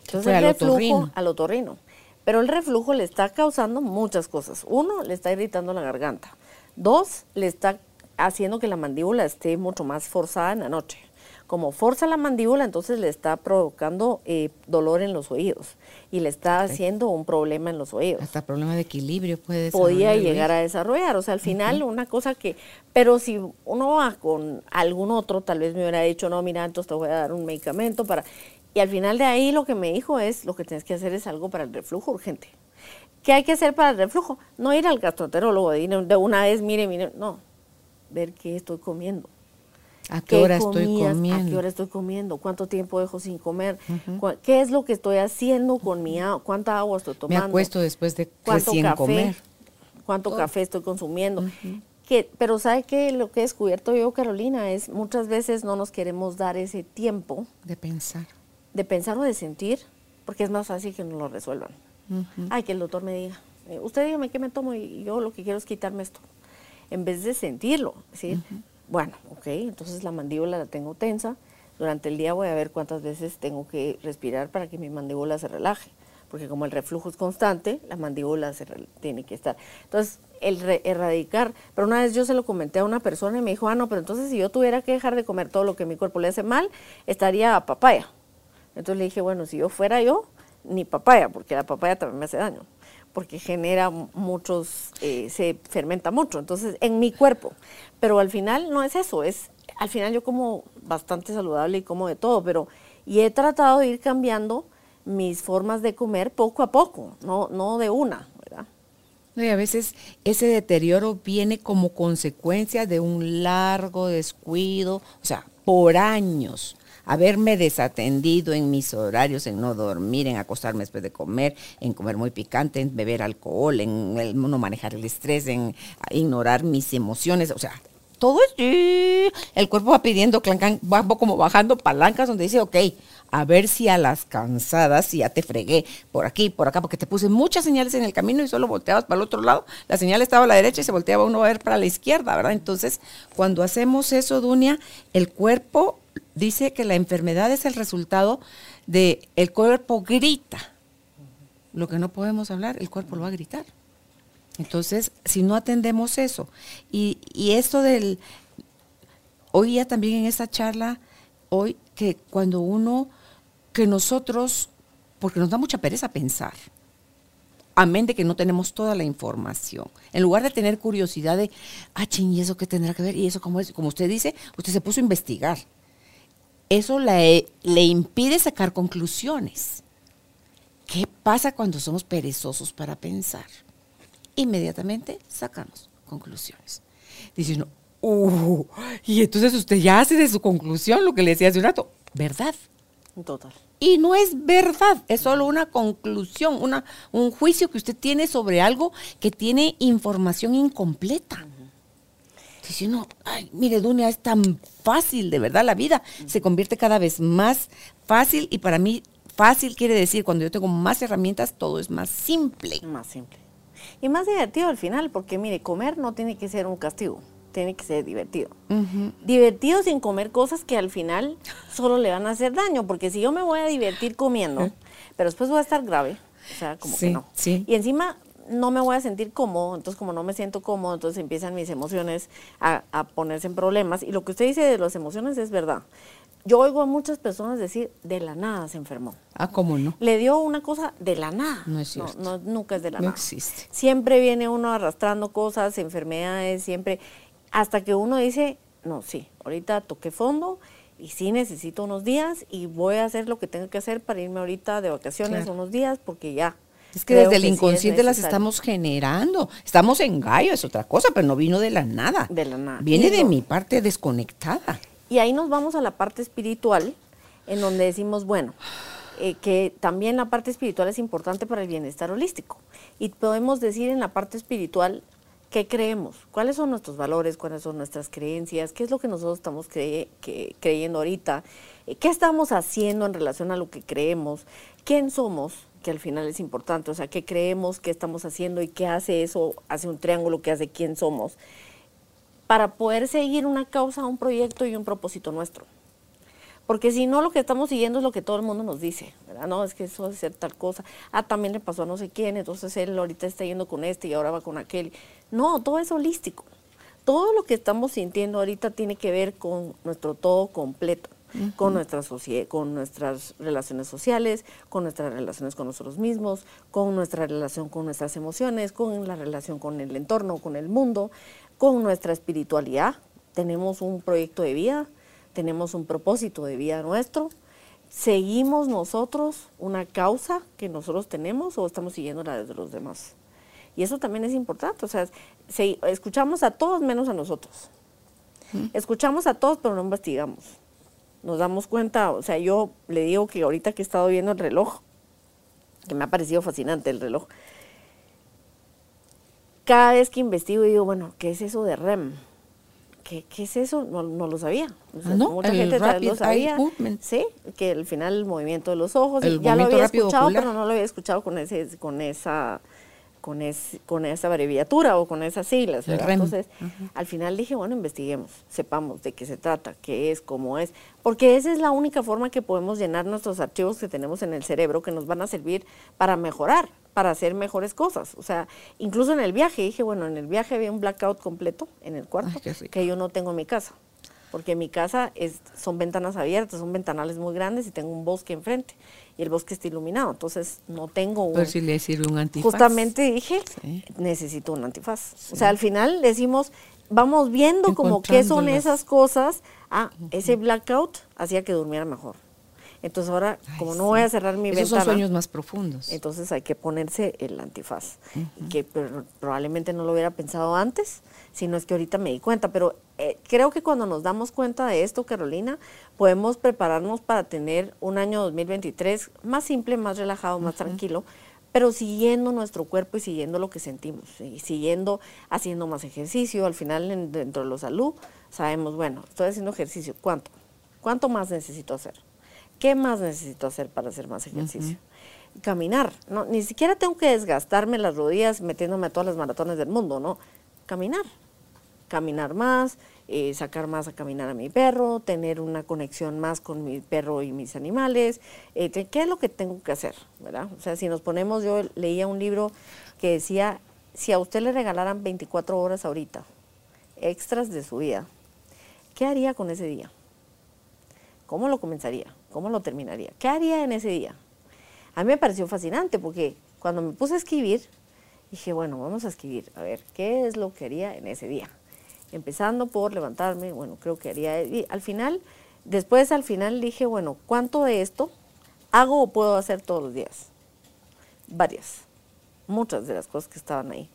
Entonces el reflujo al otorrino. Pero el reflujo le está causando muchas cosas. Uno, le está irritando la garganta. Dos, le está haciendo que la mandíbula esté mucho más forzada en la noche. como forza la mandíbula, entonces le está provocando eh, dolor en los oídos y le está haciendo un problema en los oídos. Hasta problema de equilibrio puede Podía llegar a desarrollar, o sea, al final una cosa que, pero si uno va con algún otro, tal vez me hubiera dicho, no, mira, entonces te voy a dar un medicamento para... Y al final de ahí lo que me dijo es, lo que tienes que hacer es algo para el reflujo urgente. ¿Qué hay que hacer para el reflujo? No ir al gastroenterólogo de una vez, mire, mire, no, ver qué estoy comiendo. ¿A qué, hora estoy comiendo? ¿A qué hora estoy comiendo? ¿Cuánto tiempo dejo sin comer? ¿Qué es lo que estoy haciendo con mi agua? ¿Cuánta agua estoy tomando? Me acuesto después de ¿Cuánto café? comer. ¿Cuánto café estoy consumiendo? que, pero ¿sabe qué? Lo que he descubierto yo, Carolina, es muchas veces no nos queremos dar ese tiempo. De pensar. De pensar o de sentir, porque es más fácil que nos lo resuelvan. Ay, que el doctor me diga, eh, usted dígame qué me tomo y yo lo que quiero es quitarme esto. En vez de sentirlo, ¿sí? Bueno, ok, entonces la mandíbula la tengo tensa. Durante el día voy a ver cuántas veces tengo que respirar para que mi mandíbula se relaje. Porque como el reflujo es constante, la mandíbula se tiene que estar. Entonces, el erradicar, pero una vez yo se lo comenté a una persona y me dijo, ah, no, pero entonces si yo tuviera que dejar de comer todo lo que mi cuerpo le hace mal, estaría a papaya. Entonces le dije, bueno, si yo fuera yo, ni papaya, porque la papaya también me hace daño porque genera muchos, eh, se fermenta mucho, entonces en mi cuerpo. Pero al final no es eso, es, al final yo como bastante saludable y como de todo, pero, y he tratado de ir cambiando mis formas de comer poco a poco, no, no de una, ¿verdad? y a veces ese deterioro viene como consecuencia de un largo descuido, o sea, por años haberme desatendido en mis horarios, en no dormir, en acostarme después de comer, en comer muy picante, en beber alcohol, en no manejar el estrés, en ignorar mis emociones, o sea, todo es, el cuerpo va pidiendo, va como bajando palancas donde dice, ok, a ver si a las cansadas, si ya te fregué por aquí, por acá, porque te puse muchas señales en el camino y solo volteabas para el otro lado, la señal estaba a la derecha y se volteaba uno a ver para la izquierda, ¿verdad? Entonces, cuando hacemos eso, Dunia, el cuerpo dice que la enfermedad es el resultado de el cuerpo grita. Lo que no podemos hablar, el cuerpo lo va a gritar. Entonces, si no atendemos eso, y, y esto del, oía también en esta charla, hoy, que cuando uno, que nosotros, porque nos da mucha pereza pensar, amén de que no tenemos toda la información. En lugar de tener curiosidad de, ah, ching, ¿y eso qué tendrá que ver? Y eso, como, es? como usted dice, usted se puso a investigar eso le, le impide sacar conclusiones. ¿Qué pasa cuando somos perezosos para pensar? Inmediatamente sacamos conclusiones. Dice uno, uh, y entonces usted ya hace de su conclusión lo que le decía hace un rato, ¿verdad? Total. Y no es verdad, es solo una conclusión, una, un juicio que usted tiene sobre algo que tiene información incompleta. Dice uno, ay, mire, Dunia, es tan fácil, de verdad, la vida se convierte cada vez más fácil y para mí fácil quiere decir cuando yo tengo más herramientas, todo es más simple. Más simple. Y más divertido al final, porque mire, comer no tiene que ser un castigo, tiene que ser divertido. Divertido sin comer cosas que al final solo le van a hacer daño, porque si yo me voy a divertir comiendo, pero después voy a estar grave, o sea, como que no. Y encima no me voy a sentir cómodo, entonces como no me siento cómodo, entonces empiezan mis emociones a, ponerse en problemas. Y lo que usted dice de las emociones es verdad. Yo oigo a muchas personas decir, de la nada se enfermó. Ah, ¿cómo no? Le dio una cosa de la nada. No es cierto. No, nunca es de la nada. No existe. Siempre viene uno arrastrando cosas, enfermedades, siempre, hasta que uno dice, no, sí, ahorita toqué fondo y sí necesito unos días y voy a hacer lo que tengo que hacer para irme ahorita de vacaciones unos días porque ya es que desde el inconsciente las estamos generando. Estamos en gallo, es otra cosa, pero no vino de la nada. De la nada. Viene de mi parte desconectada. Y ahí nos vamos a la parte espiritual, en donde decimos, bueno, eh, que también la parte espiritual es importante para el bienestar holístico. Y podemos decir en la parte espiritual qué creemos, cuáles son nuestros valores, cuáles son nuestras creencias, qué es lo que nosotros estamos creyendo ahorita, qué estamos haciendo en relación a lo que creemos, quién somos, que al final es importante, o sea, qué creemos, qué estamos haciendo y qué hace eso, hace un triángulo que hace quién somos, para poder seguir una causa, un proyecto y un propósito nuestro. Porque si no, lo que estamos siguiendo es lo que todo el mundo nos dice, ¿verdad? No, es que eso ser tal cosa. Ah, también le pasó a no sé quién, entonces él ahorita está yendo con este y ahora va con aquel. No, todo es holístico. Todo lo que estamos sintiendo ahorita tiene que ver con nuestro todo completo. Con, nuestras con nuestras relaciones sociales, con nuestras relaciones con nosotros mismos, con nuestra relación con nuestras emociones, con la relación con el entorno, con el mundo, con nuestra espiritualidad. Tenemos un proyecto de vida, tenemos un propósito de vida nuestro. ¿Seguimos nosotros una causa que nosotros tenemos o estamos siguiendo la de los demás? Y eso también es importante, o sea, escuchamos a todos menos a nosotros. Escuchamos a todos, pero no investigamos. Nos damos cuenta, o sea, yo le digo que ahorita que he estado viendo el reloj, que me ha parecido fascinante el reloj, cada vez que investigo digo, bueno, ¿qué es eso de REM? ¿Qué, es eso? No, lo sabía. Ah, no, mucha gente lo sabía. Sí, que al final el movimiento de los ojos, ya lo había escuchado, pero no lo había escuchado con ese, con esa con, con esa abreviatura o con esas siglas. Entonces, al final dije, bueno, investiguemos, sepamos de qué se trata, qué es, cómo es, porque esa es la única forma que podemos llenar nuestros archivos que tenemos en el cerebro que nos van a servir para mejorar, para hacer mejores cosas. O sea, incluso en el viaje, dije, bueno, en el viaje había un blackout completo en el cuarto que yo no tengo en mi casa porque en mi casa es, son ventanas abiertas, son ventanales muy grandes y tengo un bosque enfrente y el bosque está iluminado, entonces no tengo un... Pero si le sirve un antifaz. Justamente dije, necesito un antifaz. O sea, al final decimos, vamos viendo como qué son esas cosas. Ah, ese blackout hacía que durmiera mejor. Entonces ahora, como no voy a cerrar mi Esos ventana. son sueños más profundos. Entonces hay que ponerse el antifaz, que probablemente no lo hubiera pensado antes, sino es que ahorita me di cuenta. Pero eh, creo que cuando nos damos cuenta de esto, Carolina, podemos prepararnos para tener un año 2023 más simple, más relajado, más tranquilo, pero siguiendo nuestro cuerpo y siguiendo lo que sentimos, y siguiendo haciendo más ejercicio. Al final, dentro de la salud, sabemos, bueno, estoy haciendo ejercicio, ¿cuánto? ¿Cuánto más necesito hacer? ¿Qué más necesito hacer para hacer más ejercicio? Caminar, no, ni siquiera tengo que desgastarme las rodillas metiéndome a todas las maratones del mundo, ¿no? Caminar, caminar más, eh, sacar más a caminar a mi perro, tener una conexión más con mi perro y mis animales, eh, ¿qué es lo que tengo que hacer? ¿verdad? O sea, si nos ponemos, yo leía un libro que decía, si a usted le regalaran 24 horas ahorita, extras de su vida, ¿qué haría con ese día? ¿Cómo lo comenzaría? ¿Cómo lo terminaría? ¿Qué haría en ese día? A mí me pareció fascinante porque cuando me puse a escribir, dije, bueno, vamos a escribir, a ver, ¿qué es lo que haría en ese día? Empezando por levantarme, bueno, creo que haría, y al final, después al final dije, bueno, ¿cuánto de esto hago o puedo hacer todos los días? Varias, muchas de las cosas que estaban ahí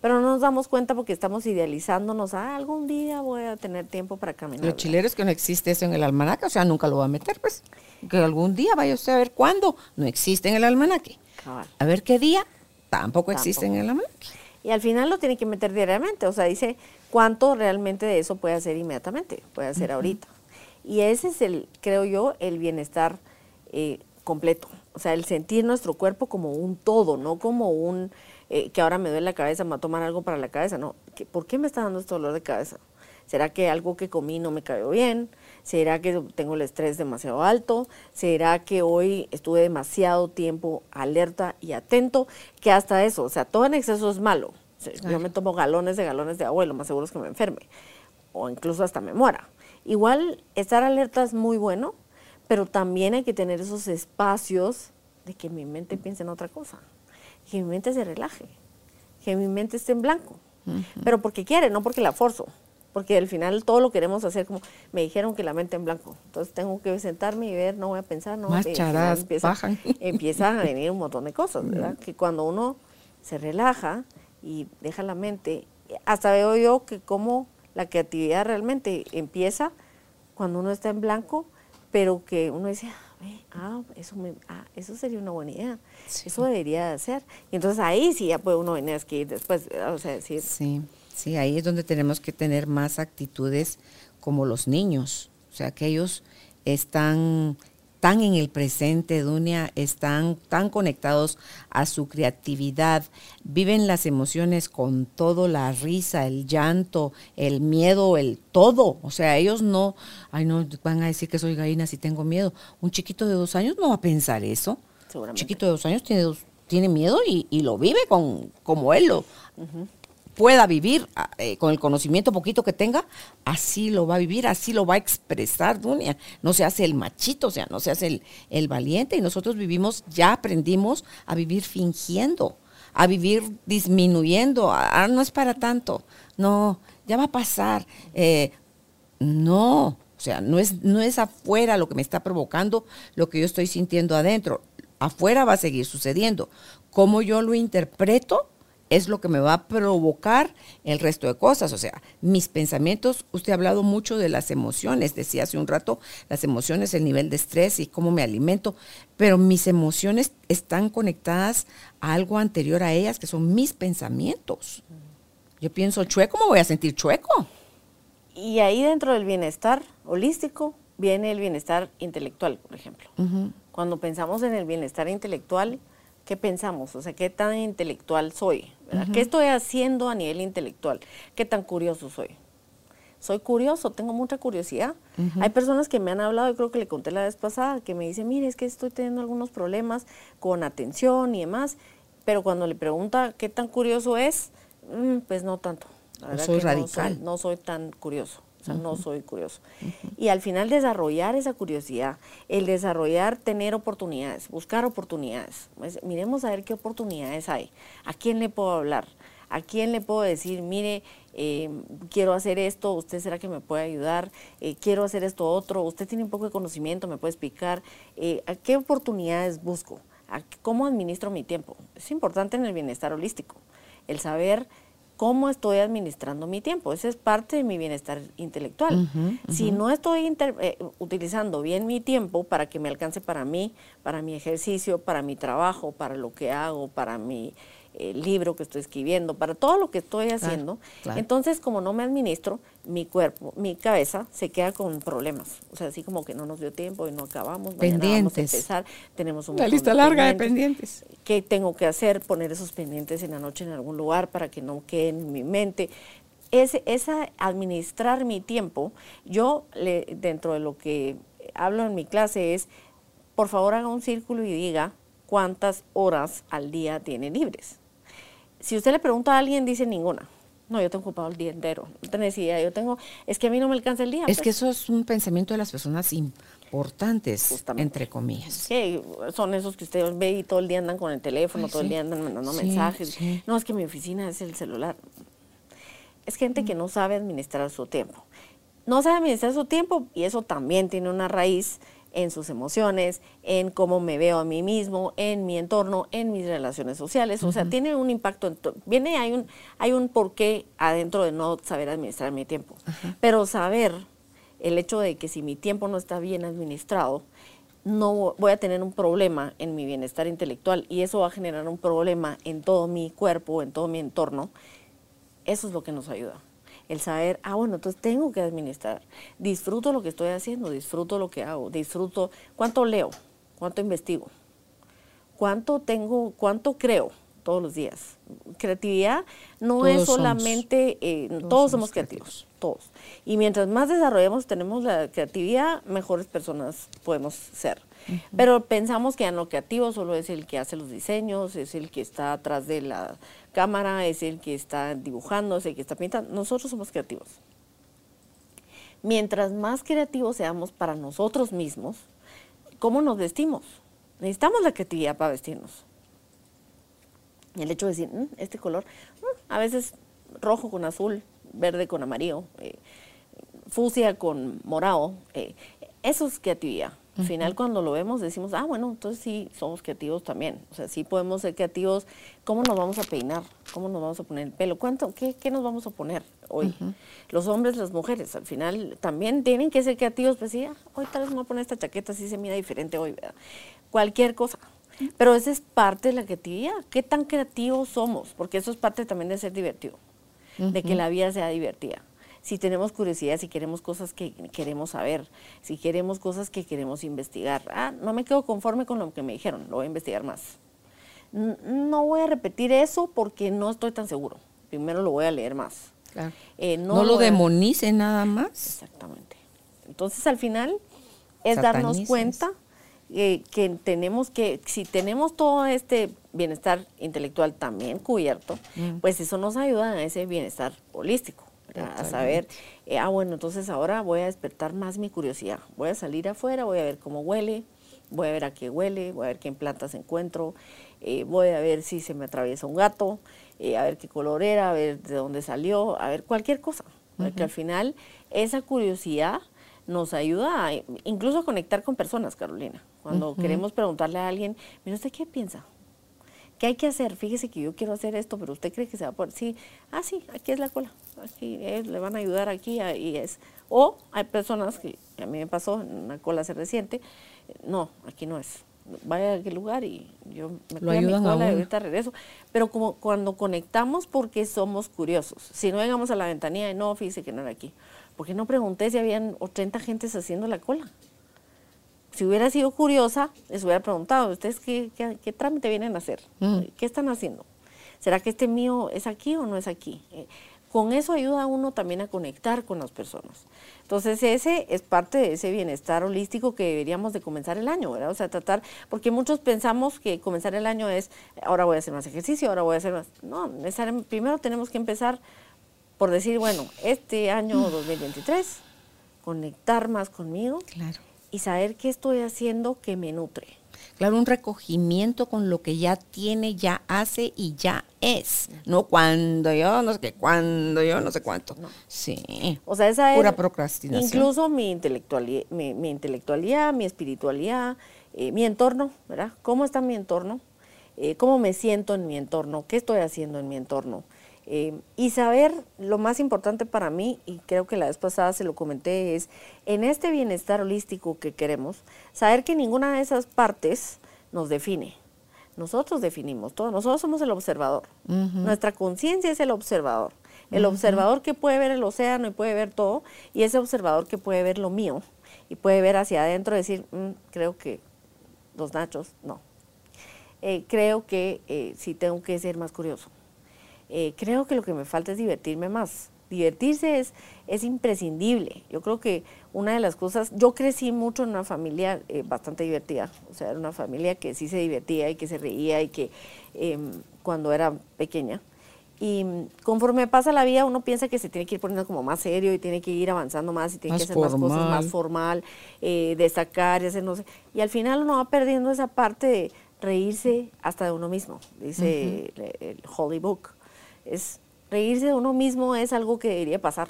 pero no nos damos cuenta porque estamos idealizándonos, ah, algún día voy a tener tiempo para caminar. Lo chilero es que no existe eso en el almanaque, o sea, nunca lo va a meter, pues. Que algún día vaya usted a ver cuándo, no existe en el almanaque. A ver qué día, tampoco, existe en el almanaque. Y al final lo tiene que meter diariamente, o sea, dice cuánto realmente de eso puede hacer inmediatamente, puede hacer ahorita. Y ese es el, creo yo, el bienestar eh, completo. O sea, el sentir nuestro cuerpo como un todo, no como un eh, que ahora me duele la cabeza, me va a tomar algo para la cabeza. No, ¿por qué me está dando este dolor de cabeza? ¿Será que algo que comí no me cayó bien? ¿Será que tengo el estrés demasiado alto? ¿Será que hoy estuve demasiado tiempo alerta y atento? Que hasta eso, o sea, todo en exceso es malo. yo me tomo galones de galones de agua y lo más seguro es que me enferme. O incluso hasta me muera. Igual, estar alerta es muy bueno, pero también hay que tener esos espacios de que mi mente piense en otra cosa que mi mente se relaje, que mi mente esté en blanco. Pero porque quiere, no porque la forzo. Porque al final todo lo queremos hacer como me dijeron que la mente en blanco. Entonces tengo que sentarme y ver, no voy a pensar, no Más charas (laughs) empieza, bajan. empiezan a venir un montón de cosas, ¿verdad? Que cuando uno se relaja y deja la mente, hasta veo yo que como la creatividad realmente empieza cuando uno está en blanco, pero que uno dice, ah, eso, ah, eso sería una buena idea, eso debería hacer. Y entonces ahí sí ya puede uno venir a escribir después, o sea, decir. Sí, sí, ahí es donde tenemos que tener más actitudes como los niños, o sea, que ellos están tan en el presente, Dunia, están tan conectados a su creatividad, viven las emociones con todo, la risa, el llanto, el miedo, el todo. O sea, ellos no, ay, no van a decir que soy gallina si tengo miedo. Un chiquito de dos años no va a pensar eso. Un chiquito de dos años tiene, tiene miedo y, lo vive con, como él lo. Pueda vivir ah, eh, con el conocimiento poquito que tenga, así lo va a vivir, así lo va a expresar, Dunia. No se hace el machito, o sea, no se hace el, el valiente y nosotros vivimos, ya aprendimos a vivir fingiendo, a vivir disminuyendo, ah, no es para tanto, no, ya va a pasar. Eh, no, o sea, no es, no es afuera lo que me está provocando lo que yo estoy sintiendo adentro. Afuera va a seguir sucediendo. Cómo yo lo interpreto es lo que me va a provocar el resto de cosas. O sea, mis pensamientos, usted ha hablado mucho de las emociones, decía hace un rato, las emociones, el nivel de estrés y cómo me alimento, pero mis emociones están conectadas a algo anterior a ellas, que son mis pensamientos. Yo pienso chueco, ¿cómo voy a sentir chueco? Y ahí dentro del bienestar holístico viene el bienestar intelectual, por ejemplo. Cuando pensamos en el bienestar intelectual, ¿qué pensamos? O sea, ¿qué tan intelectual soy? ¿Qué estoy haciendo a nivel intelectual? ¿Qué tan curioso soy? Soy curioso, tengo mucha curiosidad. Hay personas que me han hablado, yo creo que le conté la vez pasada, que me dicen, mire, es que estoy teniendo algunos problemas con atención y demás, pero cuando le pregunta qué tan curioso es, mm, pues no tanto. La soy radical. No soy, tan curioso. O sea, no soy curioso. Y al final desarrollar esa curiosidad, el desarrollar, tener oportunidades, buscar oportunidades. Pues, miremos a ver qué oportunidades hay. ¿A quién le puedo hablar? ¿A quién le puedo decir, mire, eh, quiero hacer esto, usted será que me puede ayudar, eh, quiero hacer esto otro, usted tiene un poco de conocimiento, me puede explicar, eh, ¿a qué oportunidades busco? ¿A ¿Cómo administro mi tiempo? Es importante en el bienestar holístico, el saber cómo estoy administrando mi tiempo. Esa es parte de mi bienestar intelectual. Si no estoy eh, utilizando bien mi tiempo para que me alcance para mí, para mi ejercicio, para mi trabajo, para lo que hago, para mi el libro que estoy escribiendo, para todo lo que estoy haciendo. Entonces, como no me administro, mi cuerpo, mi cabeza se queda con problemas. O sea, así como que no nos dio tiempo y no acabamos. Pendientes. Vamos a empezar. Tenemos una lista larga de pendientes. ¿Qué tengo que hacer? Poner esos pendientes en la noche en algún lugar para que no queden en mi mente. Es, esa administrar mi tiempo, yo le, dentro de lo que hablo en mi clase es, por favor haga un círculo y diga cuántas horas al día tiene libres si usted le pregunta a alguien, dice ninguna. No, yo tengo ocupado el día entero. No tenés idea. Yo tengo, es que a mí no me alcanza el día. Es que pues. eso es un pensamiento de las personas importantes, entre comillas. Sí, son esos que usted ve y todo el día andan con el teléfono, todo el día andan mandando mensajes. No, es que mi oficina es el celular. Es gente que no sabe administrar su tiempo. No sabe administrar su tiempo y eso también tiene una raíz en sus emociones, en cómo me veo a mí mismo, en mi entorno, en mis relaciones sociales. O sea, tiene un impacto. En viene, hay un, hay un porqué adentro de no saber administrar mi tiempo. Pero saber el hecho de que si mi tiempo no está bien administrado, no voy a tener un problema en mi bienestar intelectual y eso va a generar un problema en todo mi cuerpo, en todo mi entorno. Eso es lo que nos ayuda el saber, ah, bueno, entonces tengo que administrar. Disfruto lo que estoy haciendo, disfruto lo que hago, disfruto cuánto leo, cuánto investigo, cuánto tengo, cuánto creo todos los días. Creatividad no es solamente, eh, todos, somos, creativos, todos. Y mientras más desarrollemos, tenemos la creatividad, mejores personas podemos ser. Pero pensamos que en lo creativo solo es el que hace los diseños, es el que está atrás de la cámara, es el que está dibujando, es el que está pintando. Nosotros somos creativos. Mientras más creativos seamos para nosotros mismos, ¿cómo nos vestimos? Necesitamos la creatividad para vestirnos. El hecho de decir, mm, este color, mm, a veces rojo con azul, verde con amarillo, eh, con morado, eh, eso es creatividad. Al final cuando lo vemos decimos, ah, bueno, entonces sí, somos creativos también. O sea, sí podemos ser creativos. ¿Cómo nos vamos a peinar? ¿Cómo nos vamos a poner el pelo? ¿Cuánto, qué, qué nos vamos a poner hoy? Los hombres, las mujeres, al final también tienen que ser creativos. Pues sí, ah, hoy tal vez me voy a poner esta chaqueta, así se mira diferente hoy. ¿verdad? Cualquier cosa. Pero esa es parte de la creatividad. ¿Qué tan creativos somos? Porque eso es parte también de ser divertido, de que la vida sea divertida si tenemos curiosidad, si queremos cosas que queremos saber, si queremos cosas que queremos investigar. Ah, no me quedo conforme con lo que me dijeron, lo voy a investigar más. No voy a repetir eso porque no estoy tan seguro. Primero lo voy a leer más. Eh, no, lo, demonice nada más. Exactamente. Entonces al final es darnos cuenta que tenemos que, si tenemos todo este bienestar intelectual también cubierto, pues eso nos ayuda a ese bienestar holístico, a saber, eh, ah, bueno, entonces ahora voy a despertar más mi curiosidad, voy a salir afuera, voy a ver cómo huele, voy a ver a qué huele, voy a ver qué plantas encuentro, eh, voy a ver si se me atraviesa un gato, eh, a ver qué color era, a ver de dónde salió, a ver cualquier cosa, porque al final esa curiosidad nos ayuda a, incluso a conectar con personas, Carolina. Cuando queremos preguntarle a alguien, mira, ¿usted qué piensa? ¿Qué hay que hacer? Fíjese que yo quiero hacer esto, pero usted cree que se va a poder. Sí, ah, sí, aquí es la cola. Aquí le van a ayudar aquí y es. O hay personas que a mí me pasó en una cola hace reciente, no, aquí no es. Vaya a aquel lugar y yo me quedo en mi cola y ahorita regreso. Pero como cuando conectamos porque somos curiosos. Si no llegamos a la ventanilla y no, fíjese que no era aquí. ¿Por qué no pregunté si habían 80 gentes haciendo la cola? Si hubiera sido curiosa, les hubiera preguntado, ¿ustedes qué, trámite vienen a hacer? Mm. ¿Qué están haciendo? ¿Será que este mío es aquí o no es aquí? Eh, con eso ayuda a uno también a conectar con las personas. Entonces ese es parte de ese bienestar holístico que deberíamos de comenzar el año, ¿verdad? O sea, tratar, porque muchos pensamos que comenzar el año es, ahora voy a hacer más ejercicio, ahora voy a hacer más... No, primero tenemos que empezar por decir, bueno, este año 2023, mm. conectar más conmigo. Claro y saber qué estoy haciendo que me nutre. Claro, un recogimiento con lo que ya tiene, ya hace y ya es. No cuando yo, no sé qué, cuando yo, no sé cuánto. Sí. O sea, esa Pura procrastinación. Incluso mi intelectualidad, mi, intelectualidad, mi espiritualidad, eh, mi entorno, ¿verdad? ¿Cómo está mi entorno? Eh, ¿Cómo me siento en mi entorno? ¿Qué estoy haciendo en mi entorno? Eh, y saber, lo más importante para mí, y creo que la vez pasada se lo comenté, es en este bienestar holístico que queremos, saber que ninguna de esas partes nos define. Nosotros definimos todo, nosotros somos el observador. Nuestra conciencia es el observador. El observador que puede ver el océano y puede ver todo, y ese observador que puede ver lo mío y puede ver hacia adentro y decir, mm, creo que los nachos, no. Eh, creo que eh, sí tengo que ser más curioso eh, creo que lo que me falta es divertirme más. Divertirse es, es imprescindible. Yo creo que una de las cosas, yo crecí mucho en una familia eh, bastante divertida, o sea, era una familia que sí se divertía y que se reía y que em, cuando era pequeña. Y conforme pasa la vida, uno piensa que se tiene que ir poniendo como más serio y tiene que ir avanzando más y tiene que hacer más cosas más formal, eh, destacar y hacer no sé. Y al final uno va perdiendo esa parte de reírse hasta de uno mismo, dice el Holy Book es reírse de uno mismo es algo que debería pasar.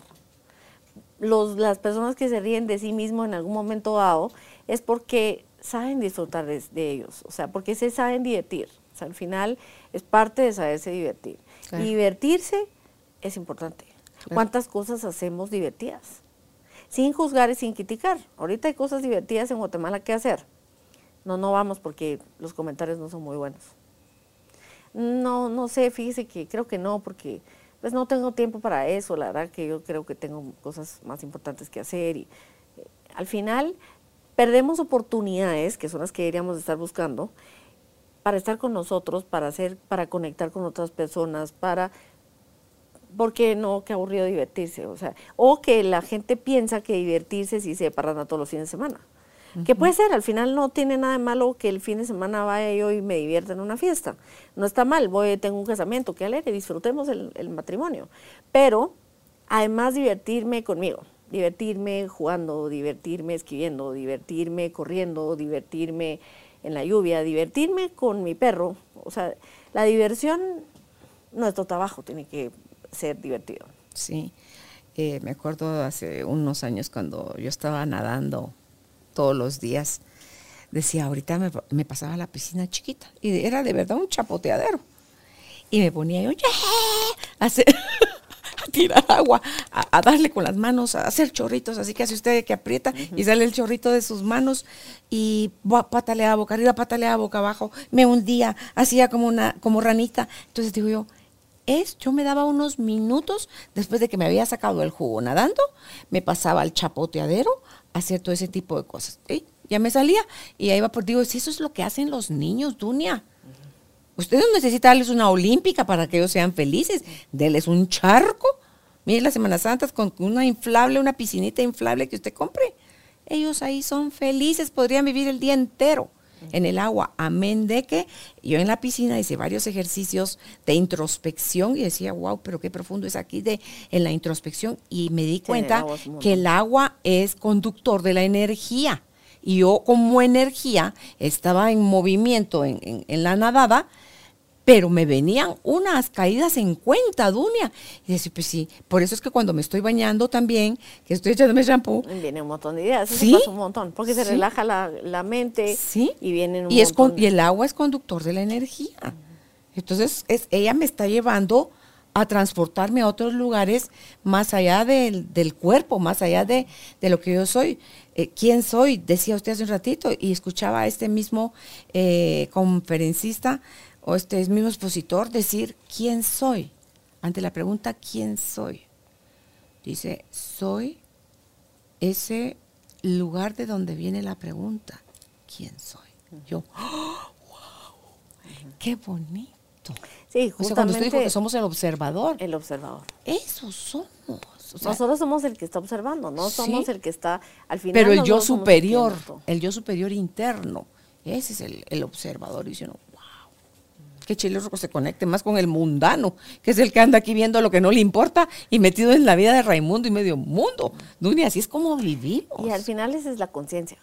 Los, las personas que se ríen de sí mismo en algún momento dado es porque saben disfrutar de, ellos, o sea, porque se saben divertir. O sea, al final es parte de saberse divertir. Y divertirse es importante. ¿Cuántas cosas hacemos divertidas? Sin juzgar y sin criticar. Ahorita hay cosas divertidas en Guatemala que hacer. No, no vamos porque los comentarios no son muy buenos. No, no sé, fíjese que creo que no, porque pues no tengo tiempo para eso, la verdad que yo creo que tengo cosas más importantes que hacer y eh, al final perdemos oportunidades, que son las que deberíamos estar buscando, para estar con nosotros, para hacer, para conectar con otras personas, para porque no, qué aburrido divertirse, o sea, o que la gente piensa que divertirse si se parranda todos los fines de semana. Que puede ser, al final no tiene nada de malo que el fin de semana vaya yo y me divierta en una fiesta. No está mal, voy, tengo un casamiento, que alegre, disfrutemos el, matrimonio. Pero además divertirme conmigo, divertirme jugando, divertirme escribiendo, divertirme corriendo, divertirme en la lluvia, divertirme con mi perro. O sea, la diversión, nuestro trabajo tiene que ser divertido. Sí, eh, me acuerdo hace unos años cuando yo estaba nadando todos los días. Decía, ahorita me, pasaba a la piscina chiquita y era de verdad un chapoteadero. Y me ponía yo, (laughs) a, tirar agua, a, darle con las manos, a hacer chorritos, así que hace usted que aprieta y sale el chorrito de sus manos y pataleaba boca arriba, pataleaba boca abajo, me hundía, hacía como una, como ranita. Entonces digo yo, es, yo me daba unos minutos después de que me había sacado el jugo nadando, me pasaba al chapoteadero hacer todo ese tipo de cosas. Ya me salía y ahí va por, digo, si eso es lo que hacen los niños, Dunia. Ustedes no necesitan darles una olímpica para que ellos sean felices. Denles un charco. Miren las Semanas Santas con una inflable, una piscinita inflable que usted compre. Ellos ahí son felices, podrían vivir el día entero. En el agua. Amén de que yo en la piscina hice varios ejercicios de introspección y decía, wow, pero qué profundo es aquí de, en la introspección. Y me di cuenta que el agua es conductor de la energía. Y yo como energía estaba en movimiento en, en- en la nadada, pero me venían unas caídas en cuenta, Dunia. Y decía, pues sí, por eso es que cuando me estoy bañando también, que estoy echándome shampoo, Viene un montón de ideas, eso ¿Sí? pasa un montón, porque se Sí. relaja la, la mente Sí. y vienen un y, es con- montón y el agua es conductor de la energía. Entonces, es, ella me está llevando a transportarme a otros lugares más allá del, del cuerpo, más allá de, de lo que yo soy. Eh, ¿Quién soy? Decía usted hace un ratito y escuchaba a este mismo eh, conferencista o este mismo expositor decir, ¿quién soy? Ante la pregunta, ¿quién soy? Dice, soy ese lugar de donde viene la pregunta, ¿quién soy? Yo, (gasps) ¡oh, wow, qué bonito. Sí, O sea, cuando usted justamente dijo que somos el observador, el observador. eso somos. O sea, Nosotros somos el que está observando, no Sí. somos el que está al final. pero el yo el superior, el yo superior interno, ese es el, el observador. Y dice uno, wow, qué chilero que se conecte más con el mundano, que es el que anda aquí viendo lo que no le importa y metido en la vida de Raimundo y medio mundo. Dunia, así es como vivimos. Y al final esa es la conciencia.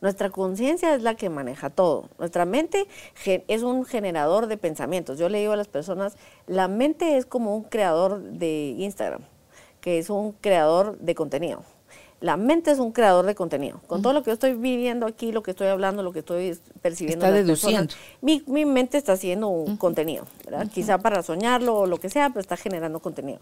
Nuestra conciencia es la que maneja todo. Nuestra mente es un generador de pensamientos. Yo le digo a las personas, la mente es como un creador de Instagram, que es un creador de contenido. La mente es un creador de contenido. Con todo lo que yo estoy viviendo aquí, lo que estoy hablando, lo que estoy percibiendo, Está personas, deduciendo. mi, mi mente está haciendo un contenido, ¿verdad? Quizá para soñarlo o lo que sea, pero está generando contenido.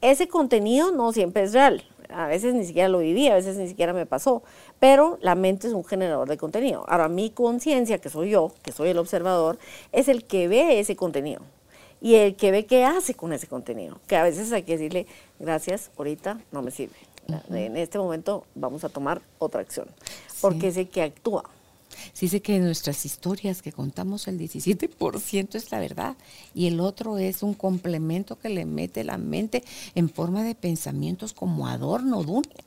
Ese contenido no siempre es real. A veces ni siquiera lo viví, a veces ni siquiera me pasó. Pero la mente es un generador de contenido. Ahora, mi conciencia, que soy yo, que soy el observador, es el que ve ese contenido. Y el que ve qué hace con ese contenido. Que a veces hay que decirle, gracias, ahorita no me sirve. En este momento vamos a tomar otra acción. Porque es el que actúa. Sí sé que en nuestras historias que contamos el 17% es la verdad y el otro es un complemento que le mete la mente en forma de pensamientos como adorno, Dunia.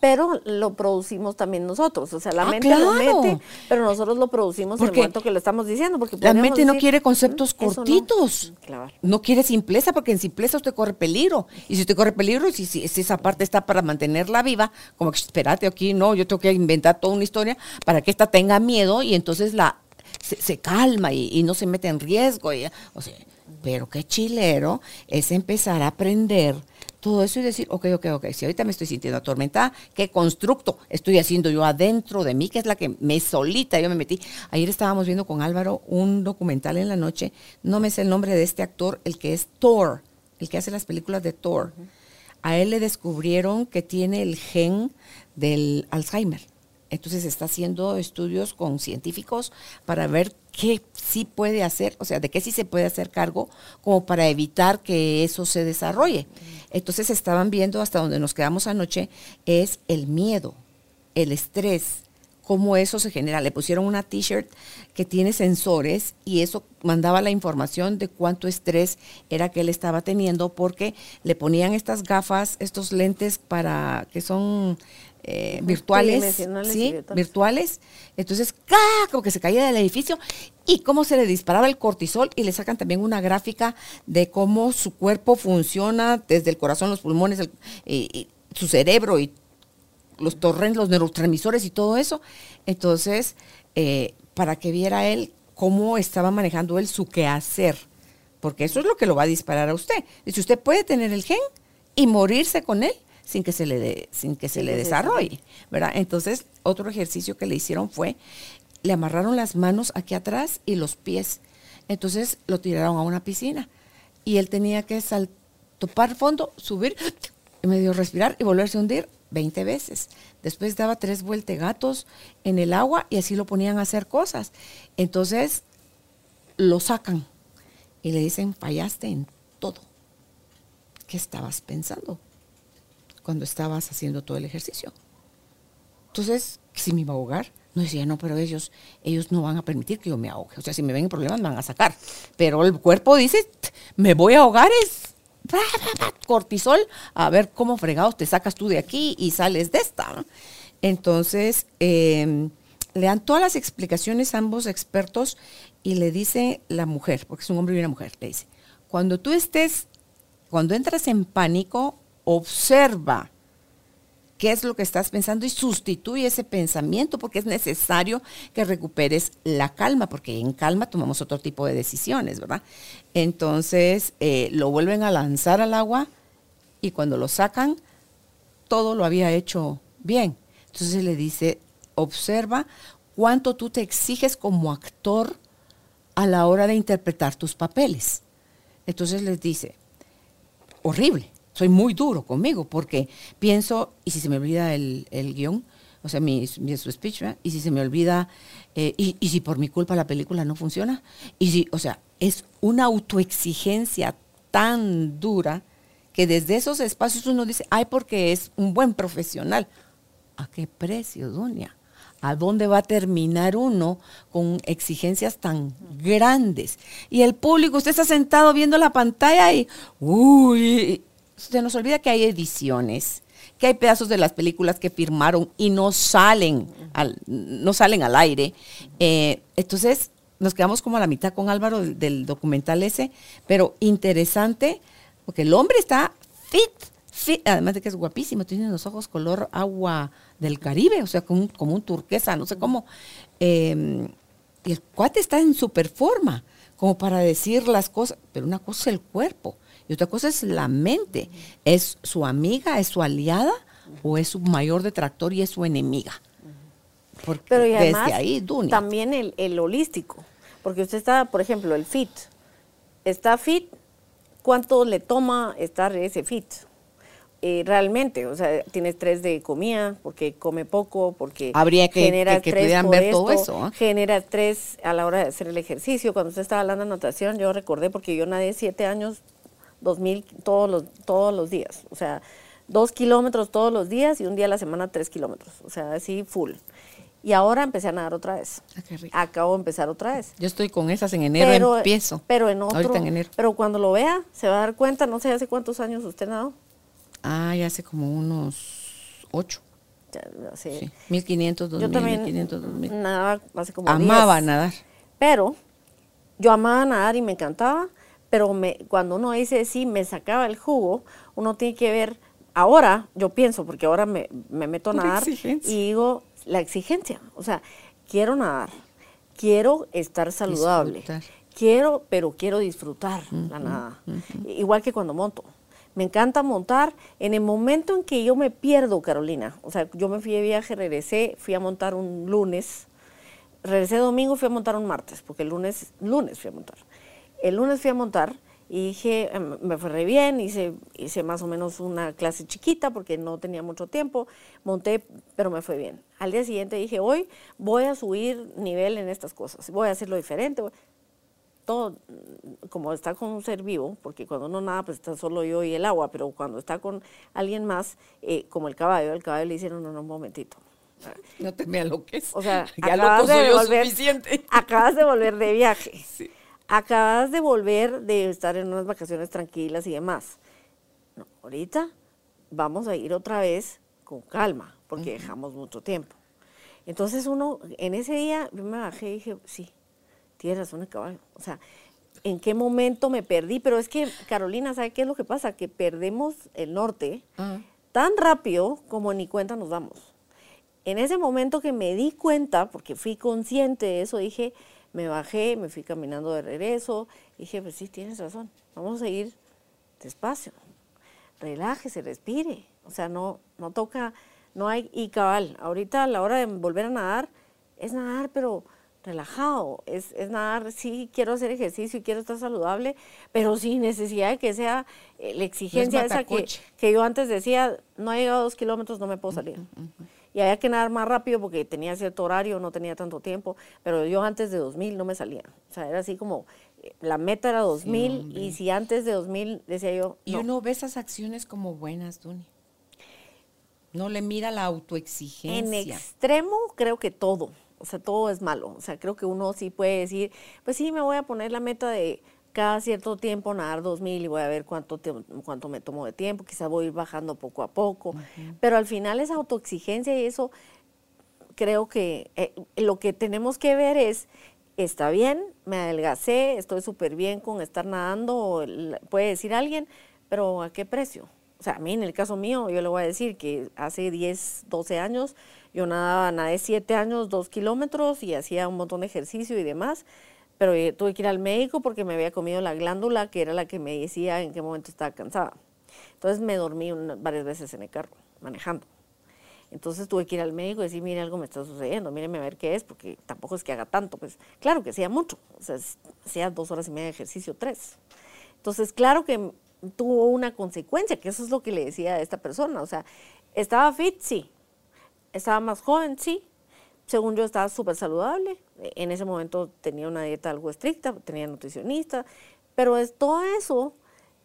Pero lo producimos también nosotros. O sea, la Ah, mente lo claro. mete, pero nosotros lo producimos en el momento que lo estamos diciendo. Porque La mente no decir, quiere conceptos "Mm, no". cortitos. Claro. No quiere simpleza, porque en simpleza usted corre peligro. Y si usted corre peligro, si, si, si esa parte está para mantenerla viva, como que espérate aquí, no, yo tengo que inventar toda una historia para que esta tenga miedo y entonces la se, se calma y, y no se mete en riesgo. y- o sea, pero qué chilero es empezar a aprender todo eso y decir, ok, ok, ok, si ahorita me estoy sintiendo atormentada, ¿qué constructo estoy haciendo yo adentro de mí? Que es la que me solita, yo me metí. Ayer estábamos viendo con Álvaro un documental en la noche, no me sé el nombre de este actor, el que es Thor, el que hace las películas de Thor. A él le descubrieron que tiene el gen del Alzheimer. Entonces está haciendo estudios con científicos para ver qué sí puede hacer, o sea, de qué sí se puede hacer cargo como para evitar que eso se desarrolle. Entonces estaban viendo hasta donde nos quedamos anoche es el miedo, el estrés, cómo eso se genera. Le pusieron una t-shirt que tiene sensores y eso mandaba la información de cuánto estrés era que él estaba teniendo porque le ponían estas gafas, estos lentes para que son eh, virtuales, y ¿sí? virtuales. virtuales. Entonces, ¡ca! como que se caía del edificio y cómo se le disparaba el cortisol y le sacan también una gráfica de cómo su cuerpo funciona desde el corazón, los pulmones, el- y- y su cerebro y los torrentes, los neurotransmisores y todo eso. Entonces, eh, para que viera él cómo estaba manejando él su quehacer, porque eso es lo que lo va a disparar a usted. Dice, usted puede tener el gen y morirse con él sin que se le, de- sin que se le desarrolle, ¿verdad? Entonces, otro ejercicio que le hicieron fue, le amarraron las manos aquí atrás y los pies. Entonces, lo tiraron a una piscina y él tenía que sal- topar fondo, subir, y medio respirar y volverse a hundir 20 veces. Después daba tres vueltegatos en el agua y así lo ponían a hacer cosas. Entonces lo sacan y le dicen, fallaste en todo. ¿Qué estabas pensando cuando estabas haciendo todo el ejercicio? Entonces, si me iba a ahogar, no decía, no, pero ellos, ellos no van a permitir que yo me ahogue. O sea, si me ven en problemas, me van a sacar. Pero el cuerpo dice, "T- me voy a ahogar, es cortisol, a ver cómo fregados te sacas tú de aquí y sales de esta. Entonces, eh, le dan todas las explicaciones a ambos expertos y le dice la mujer, porque es un hombre y una mujer, le dice, cuando tú estés, cuando entras en pánico, observa qué es lo que estás pensando y sustituye ese pensamiento porque es necesario que recuperes la calma, porque en calma tomamos otro tipo de decisiones, ¿verdad? Entonces eh, lo vuelven a lanzar al agua y cuando lo sacan, todo lo había hecho bien. Entonces le dice, observa cuánto tú te exiges como actor a la hora de interpretar tus papeles. Entonces les dice, horrible, soy muy duro conmigo porque pienso, y si se me olvida el, guion, o sea, mi, mi speech, y si se me olvida, eh, y, y, si por mi culpa la película no funciona, y si, o sea, es una autoexigencia tan dura que desde esos espacios uno dice, ay, porque es un buen profesional. ¿A qué precio, doña? ¿A dónde va a terminar uno con exigencias tan grandes? Y el público, usted está sentado viendo la pantalla y, uy, se nos olvida que hay ediciones, que hay pedazos de las películas que firmaron y no salen al, no salen al aire. Eh, entonces, nos quedamos como a la mitad con Álvaro del, documental ese, pero interesante, porque el hombre está fit, fit, además de que es guapísimo, tiene los ojos color agua del Caribe, o sea, como como un turquesa, no sé cómo. Eh, y el cuate está en super forma, como para decir las cosas, pero una cosa es el cuerpo y otra cosa es la mente. ¿Es su amiga, es su aliada o es su mayor detractor y es su enemiga? Porque Pero desde ahí, también el, holístico. Porque usted está, por ejemplo, el fit. Está fit, ¿cuánto le toma estar ese fit? Eh, realmente, o sea, tiene estrés de comida, porque come poco, porque Habría que, genera estrés ver todo eso. ¿ah? Genera estrés a la hora de hacer el ejercicio. Cuando usted estaba hablando de natación, yo recordé, porque yo nadé siete años dos mil todos los, todos los días. O sea, dos kilómetros todos los días y un día a la semana tres kilómetros. O sea, así full. Y ahora empecé a nadar otra vez. Ah, Acabo de empezar otra vez. Yo estoy con esas en enero, pero, empiezo. Pero en otro. en enero. Pero cuando lo vea, se va a dar cuenta, no sé hace cuántos años usted nadó. Ah, ya hace como unos ocho. Ya, sí. 1500, 2000, yo también 1500, 2000. Nadaba hace como Amaba nadar. Pero yo amaba nadar y me encantaba, pero me, cuando uno dice sí, me sacaba el jugo, uno tiene que ver, ahora yo pienso, porque ahora me, meto a nadar y digo, la exigencia, o sea, quiero nadar, quiero estar saludable, quiero, pero quiero disfrutar la nada, igual que cuando monto. Me encanta montar. En el momento en que yo me pierdo, Carolina, o sea, yo me fui de viaje, regresé, fui a montar un lunes, regresé domingo, fui a montar un martes, porque el lunes, lunes fui a montar el lunes fui a montar y dije, em, me fue re bien, hice, hice más o menos una clase chiquita porque no tenía mucho tiempo, monté, pero me fue bien. Al día siguiente dije, hoy voy a subir nivel en estas cosas, voy a hacerlo diferente. Todo, como está con un ser vivo, porque cuando no nada, pues está solo yo y el agua, pero cuando está con alguien más, eh, como el caballo, el caballo le dice, no, no, no, un momentito. (laughs) No te me aloques. O sea, ya loco soy yo suficiente. Acabas de volver de viaje. Sí acabas de volver de estar en unas vacaciones tranquilas y demás. No, ahorita vamos a ir otra vez con calma, porque dejamos mucho tiempo. Entonces uno, en ese día, yo me bajé y dije, sí, tienes razón caballo. O sea, ¿en qué momento me perdí? Pero es que, Carolina, ¿sabe qué es lo que pasa? Que perdemos el norte tan rápido como ni cuenta nos damos. En ese momento que me di cuenta, porque fui consciente de eso, dije, me bajé, me fui caminando de regreso. Y dije, pues sí, tienes razón, vamos a ir despacio. Relájese, respire. O sea, no, no toca, no hay, y cabal, ahorita a la hora de volver a nadar, es nadar, pero relajado, es, es nadar, sí quiero hacer ejercicio y quiero estar saludable, pero sin necesidad de que sea eh, la exigencia esa que, que, yo antes decía, no he llegado a dos kilómetros, no me puedo salir y había que nadar más rápido porque tenía cierto horario, no tenía tanto tiempo, pero yo antes de 2000 no me salía. O sea, era así como, eh, la meta era 2000 y si antes de 2000 decía yo... Y uno ve esas acciones como buenas, Duni. No le mira la autoexigencia. En extremo creo que todo, o sea, todo es malo. O sea, creo que uno sí puede decir, pues sí, me voy a poner la meta de cada cierto tiempo nadar 2000 y voy a ver cuánto, cuánto me tomo de tiempo, quizás voy a ir bajando poco a poco, pero al final esa autoexigencia y eso, creo que eh, lo que tenemos que ver es, está bien, me adelgacé, estoy súper bien con estar nadando, puede decir alguien, pero ¿a qué precio? O sea, a mí en el caso mío, yo le voy a decir que hace 10, 12 años yo nadaba, nadé 7 años, 2 kilómetros y hacía un montón de ejercicio y demás, pero eh, tuve que ir al médico porque me había comido la glándula, que era la que me decía en qué momento estaba cansada. Entonces me dormí varias veces en el carro, manejando. Entonces tuve que ir al médico y decir, mire, algo me está sucediendo, míreme a ver qué es, porque tampoco es que haga tanto. Pues claro que hacía mucho, o sea, hacía dos horas y media de ejercicio, tres. Entonces, claro que tuvo una consecuencia, que eso es lo que le decía a esta persona. O sea, estaba fit, sí. Estaba más joven, sí. Según yo, estaba súper saludable. En ese momento tenía una dieta algo estricta, tenía nutricionista. Pero es todo eso,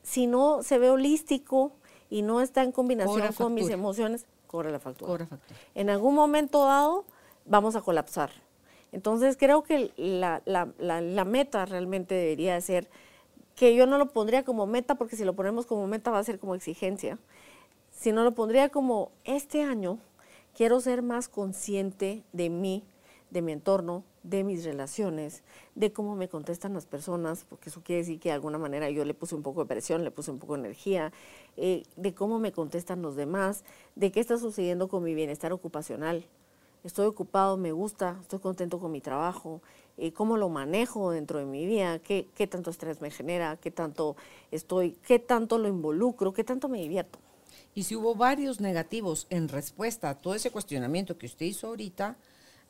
si no se ve holístico y no está en combinación con mis emociones, corre la factura. En algún momento dado vamos a colapsar. Entonces creo que la, la, la, meta realmente debería ser que yo no lo pondría como meta, porque si lo ponemos como meta va a ser como exigencia, sino lo pondría como este año quiero ser más consciente de mí, de mi entorno, de mis relaciones, de cómo me contestan las personas, porque eso quiere decir que de alguna manera yo le puse un poco de presión, le puse un poco de energía, eh, de cómo me contestan los demás, de qué está sucediendo con mi bienestar ocupacional. Estoy ocupado, me gusta, estoy contento con mi trabajo, eh, cómo lo manejo dentro de mi vida, qué, qué tanto estrés me genera, qué tanto estoy, qué tanto lo involucro, qué tanto me divierto. Y si hubo varios negativos en respuesta a todo ese cuestionamiento que usted hizo ahorita,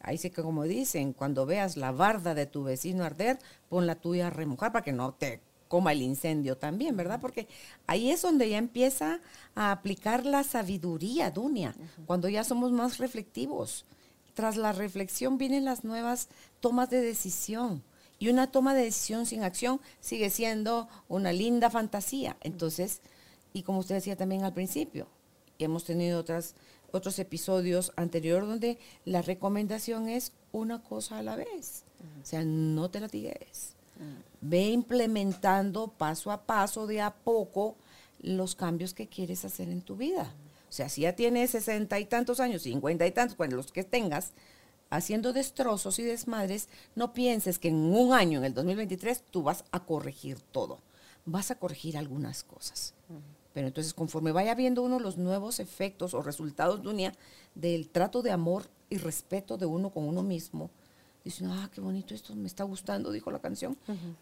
Ahí sí que como dicen, cuando veas la barda de tu vecino arder, pon la tuya a remojar para que no te coma el incendio también, ¿verdad? Porque ahí es donde ya empieza a aplicar la sabiduría, Dunia, cuando ya somos más reflectivos. Tras la reflexión vienen las nuevas tomas de decisión. Y una toma de decisión sin acción sigue siendo una linda fantasía. Entonces, y como usted decía también al principio, hemos tenido otras otros episodios anteriores donde la recomendación es una cosa a la vez. O sea, no te la tigues. Ve implementando paso a paso, de a poco, los cambios que quieres hacer en tu vida. O sea, si ya tienes sesenta y tantos años, cincuenta y tantos, cuando los que tengas, haciendo destrozos y desmadres, no pienses que en un año, en el 2023, tú vas a corregir todo. Vas a corregir algunas cosas. Pero entonces, conforme vaya viendo uno los nuevos efectos o resultados de del trato de amor y respeto de uno con uno mismo, dicen, ah, qué bonito esto, me está gustando, dijo la canción,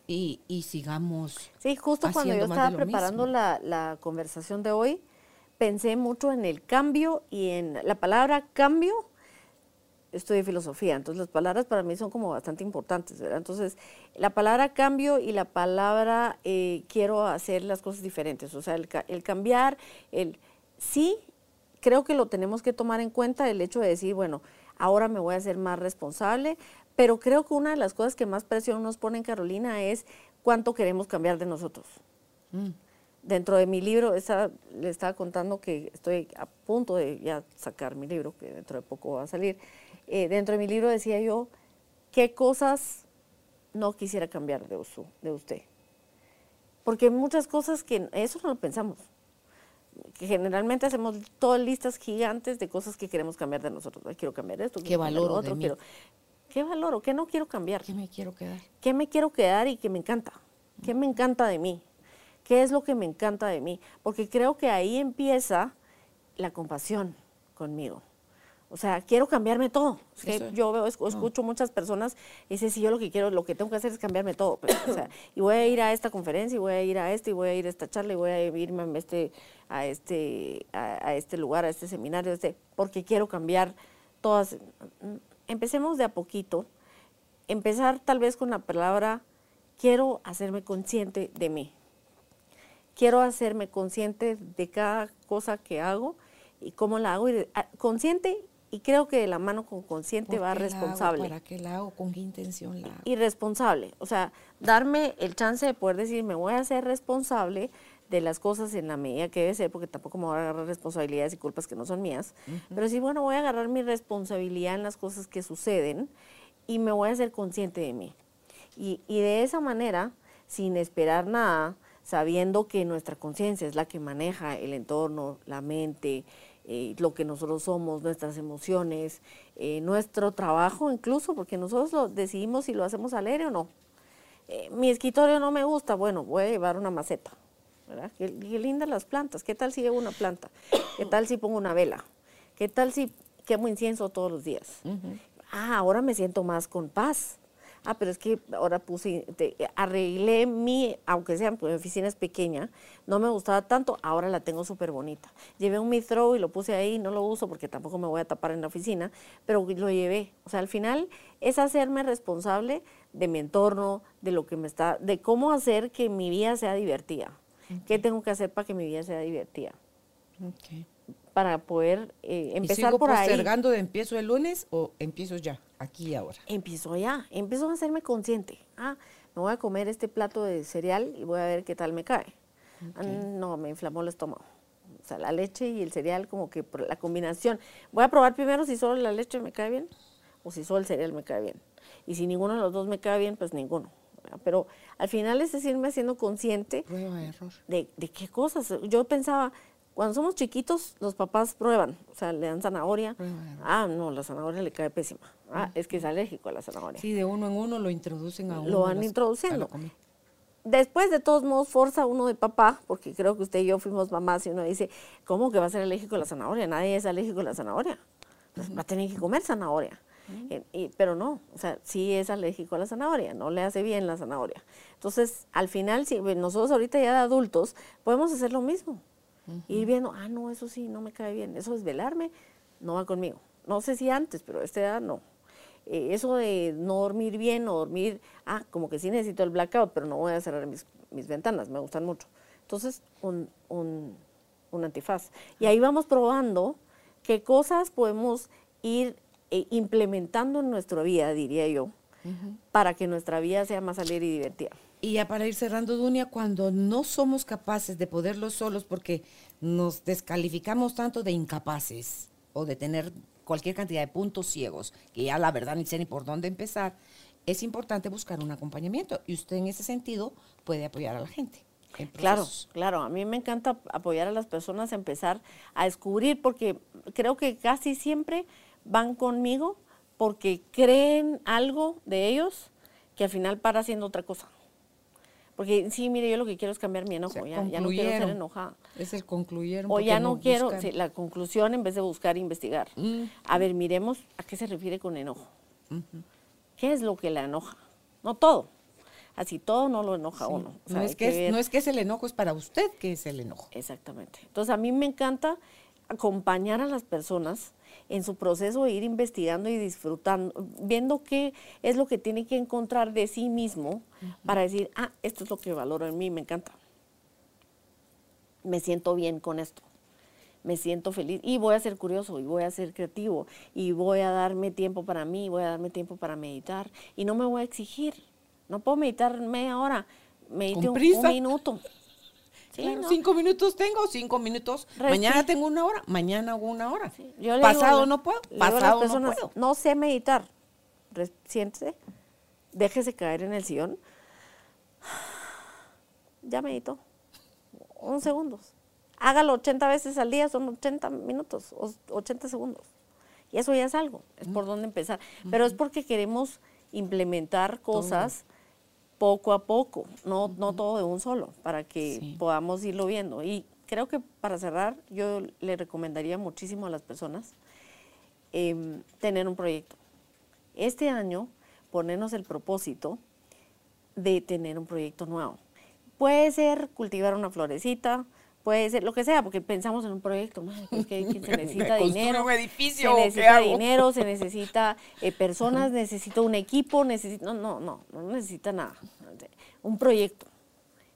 y, sigamos. Sí, justo cuando yo estaba preparando la, la conversación de hoy, pensé mucho en el cambio y en la palabra cambio estudio filosofía, entonces las palabras para mí son como bastante importantes, ¿verdad? Entonces, la palabra cambio y la palabra eh, quiero hacer las cosas diferentes, o sea, el, cambiar, el sí, creo que lo tenemos que tomar en cuenta, el hecho de decir, bueno, ahora me voy a hacer más responsable, pero creo que una de las cosas que más presión nos pone en Carolina es cuánto queremos cambiar de nosotros. Mm. Dentro de mi libro, le estaba contando que estoy a punto de ya sacar mi libro, que dentro de poco va a salir. Eh, dentro de mi libro decía yo, ¿qué cosas no quisiera cambiar de, de usted? Porque muchas cosas que eso no lo pensamos. Que generalmente hacemos todas listas gigantes de cosas que queremos cambiar de nosotros. Quiero cambiar esto, ¿Qué valoro otro, quiero. ¿Qué valoro? ¿Qué no quiero cambiar? ¿Qué me quiero quedar? ¿Qué me quiero quedar y qué me encanta? ¿Qué me encanta de mí? ¿Qué es lo que me encanta de mí? Porque creo que ahí empieza la compasión conmigo. O sea, quiero cambiarme todo. yo veo, escucho muchas personas y dicen, si yo lo que quiero, lo que tengo que hacer es cambiarme todo. o sea, y voy a ir a esta conferencia, y voy a ir a este, y voy a ir a esta charla, y voy a irme a este, a este, a, este lugar, a este seminario, este, porque quiero cambiar todas. Empecemos de a poquito. Empezar tal vez con la palabra, quiero hacerme consciente de mí. Quiero hacerme consciente de cada cosa que hago y cómo la hago. Ah, consciente y creo que de la mano con consciente va responsable. ¿Para qué la hago? ¿Con qué intención la hago? Y responsable. O sea, darme el chance de poder decir, me voy a ser responsable de las cosas en la medida que debe ser, porque tampoco me voy a agarrar responsabilidades y culpas que no son mías. Pero sí, bueno, voy a agarrar mi responsabilidad en las cosas que suceden y me voy a ser consciente de mí. Y, y de esa manera, sin esperar nada, sabiendo que nuestra conciencia es la que maneja el entorno, la mente, eh, lo que nosotros somos, nuestras emociones, eh, nuestro trabajo incluso, porque nosotros lo decidimos si lo hacemos al aire o no. Eh, mi escritorio no me gusta, bueno, voy a llevar una maceta. ¿verdad? Qué, qué lindas las plantas, ¿qué tal si llevo una planta? ¿Qué tal si pongo una vela? ¿Qué tal si quemo incienso todos los días? Ah, ahora me siento más con paz. Ah, pero es que ahora puse, te- arreglé mi, aunque sea pues, mi oficina es pequeña, no me gustaba tanto, ahora la tengo súper bonita. Llevé un mi throw y lo puse ahí, no lo uso porque tampoco me voy a tapar en la oficina, pero lo llevé. O sea, al final es hacerme responsable de mi entorno, de lo que me está, de cómo hacer que mi vida sea divertida. ¿Qué tengo que hacer para que mi vida sea divertida? Ok. Para poder eh, ¿Y empezar sigo por ahí. postergando de empiezo el lunes o empiezo ya, aquí y ahora? empiezo ya, empiezo a hacerme consciente. Ah, me voy a comer este plato de cereal y voy a ver qué tal me cae. Ah, no, me inflamó el estómago. O sea, la leche y el cereal, como que la combinación. Voy a probar primero si solo la leche me cae bien o si solo el cereal me cae bien. Y si ninguno de los dos me cae bien, pues ninguno. Pero al final es decirme siendo consciente Prueba, error. de, de qué cosas. Yo pensaba, cuando somos chiquitos, los papás prueban, o sea, le dan zanahoria. Prueba. Ah, no, la zanahoria le cae pésima. Ah, es que es alérgico a la zanahoria. Sí, de uno en uno lo introducen a uno. Lo van las- introduciendo. Después, de todos modos, forza uno de papá, porque creo que usted y yo fuimos mamás, y uno dice, ¿cómo que va a ser alérgico a la zanahoria? Nadie es alérgico a la zanahoria. Pues va a tener que comer zanahoria. Eh, y- pero no, o sea, sí es alérgico a la zanahoria, no le hace bien la zanahoria. Entonces, al final, si nosotros ahorita ya de adultos, podemos hacer lo mismo. Ir viendo, ah, no, eso sí, no me cae bien. Eso es velarme, no va conmigo. No sé si antes, pero a esta edad no. Eh, eso de no dormir bien o dormir, ah, como que sí necesito el blackout, pero no voy a cerrar mis, mis ventanas, me gustan mucho. Entonces, un, un, un antifaz. Y ahí vamos probando qué cosas podemos ir eh, implementando en nuestra vida, diría yo, para que nuestra vida sea más alegre y divertida. Y ya para ir cerrando, Dunia, cuando no somos capaces de poderlo solos porque nos descalificamos tanto de incapaces o de tener cualquier cantidad de puntos ciegos, que ya la verdad ni sé ni por dónde empezar, es importante buscar un acompañamiento. Y usted en ese sentido puede apoyar a la gente. en Claro, claro. A mí me encanta apoyar a las personas a empezar a descubrir, porque creo que casi siempre van conmigo porque creen algo de ellos que al final para siendo otra cosa. Porque sí, mire, yo lo que quiero es cambiar mi enojo, O sea, ya, ya no quiero ser enojada. Es el concluyeron. O ya no, quiero, sí, la conclusión en vez de buscar e investigar. Mm. A ver, miremos a qué se refiere con enojo. ¿Qué es lo que la enoja? No todo. Así todo no lo enoja a uno. O sea, no, es que es, no es que es el enojo, es para usted que es el enojo. Exactamente. Entonces a mí me encanta acompañar a las personas en su proceso de ir investigando y disfrutando, viendo qué es lo que tiene que encontrar de sí mismo para decir, ah, esto es lo que valoro en mí, me encanta. Me siento bien con esto. Me siento feliz y voy a ser curioso y voy a ser creativo y voy a darme tiempo para mí, voy a darme tiempo para meditar y no me voy a exigir. No puedo meditar media hora, medite un, un minuto. Sí, Claro, ¿no? Cinco minutos tengo, cinco minutos. Mañana tengo una hora, mañana hago una hora. Yo le Pasado la- no puedo, pasado no puedo. No sé meditar. Siéntese, déjese caer en el sillón. (sighs) Ya meditó. 11 segundos. Hágalo 80 veces al día, son 80 minutos, o 80 segundos. Y eso ya es algo, es por dónde empezar. Pero es porque queremos implementar cosas poco a poco, no, no todo de un solo, para que Sí. podamos irlo viendo. Y creo que para cerrar, yo le recomendaría muchísimo a las personas em, tener un proyecto. Este año, ponernos el propósito de tener un proyecto nuevo. Puede ser cultivar una florecita, puede ser lo que sea, porque pensamos en un proyecto, "Madre, pues, que, que se (laughs) necesita dinero, un edificio, ¿o se necesita hago?" dinero, se necesita eh, (laughs) personas, necesita un equipo, necesita, no, no, no, no necesita nada, un proyecto.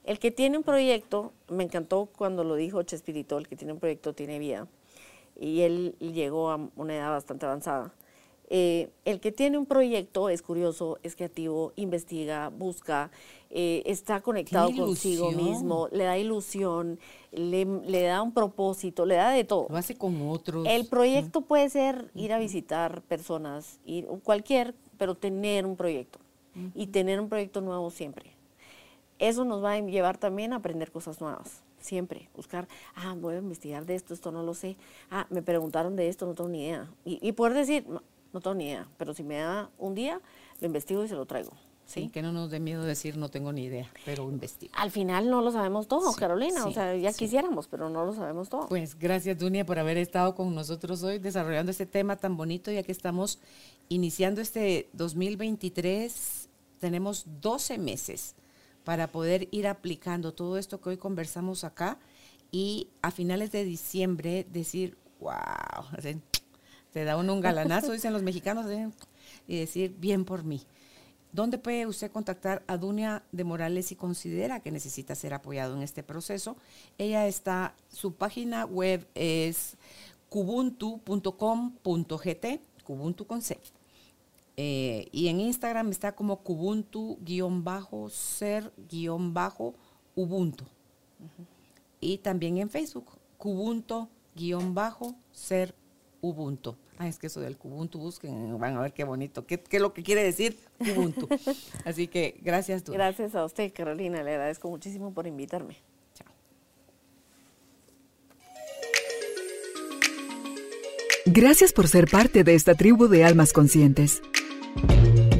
El que tiene un proyecto, me encantó cuando lo dijo Chespirito, el que tiene un proyecto tiene vida, y él llegó a una edad bastante avanzada. Eh, el que tiene un proyecto es curioso, es creativo, investiga, busca, eh, está conectado consigo mismo, le da ilusión, le, le da un propósito, le da de todo. Lo hace con otros. El proyecto puede ser ir a visitar personas, ir cualquier, pero tener un proyecto y tener un proyecto nuevo siempre. Eso nos va a llevar también a aprender cosas nuevas. siempre, buscar, ah, voy a investigar de esto, esto no lo sé, ah, me preguntaron de esto, no tengo ni idea. Y, y poder decir, no, tengo ni idea, pero si me da un día, lo investigo y se lo traigo. Sí, que no nos dé miedo decir no tengo ni idea, pero investigo. Al final no lo sabemos todo, Carolina, o sea, ya quisiéramos, pero no lo sabemos todo. Pues gracias, Dunia, por haber estado con nosotros hoy desarrollando este tema tan bonito, ya que estamos iniciando este 2023, tenemos 12 meses para poder ir aplicando todo esto que hoy conversamos acá y a finales de diciembre decir, wow, te da uno un galanazo, dicen los mexicanos, ¿eh? y decir, bien por mí. ¿Dónde puede usted contactar a Dunia de Morales si considera que necesita ser apoyado en este proceso? Ella está, su página web es kubuntu.com.gt, kubuntu con C. Eh, y en Instagram está como kubuntu-ser-ubuntu. Y también en Facebook, kubuntu-ser ubuntu. Ay, es que eso del Kubuntu, busquen, van a ver qué bonito. ¿Qué, es lo que quiere decir Kubuntu? (laughs) Así que gracias, tú. Gracias a usted, Carolina. Le agradezco muchísimo por invitarme. Chao. Gracias por ser parte de esta tribu de almas conscientes.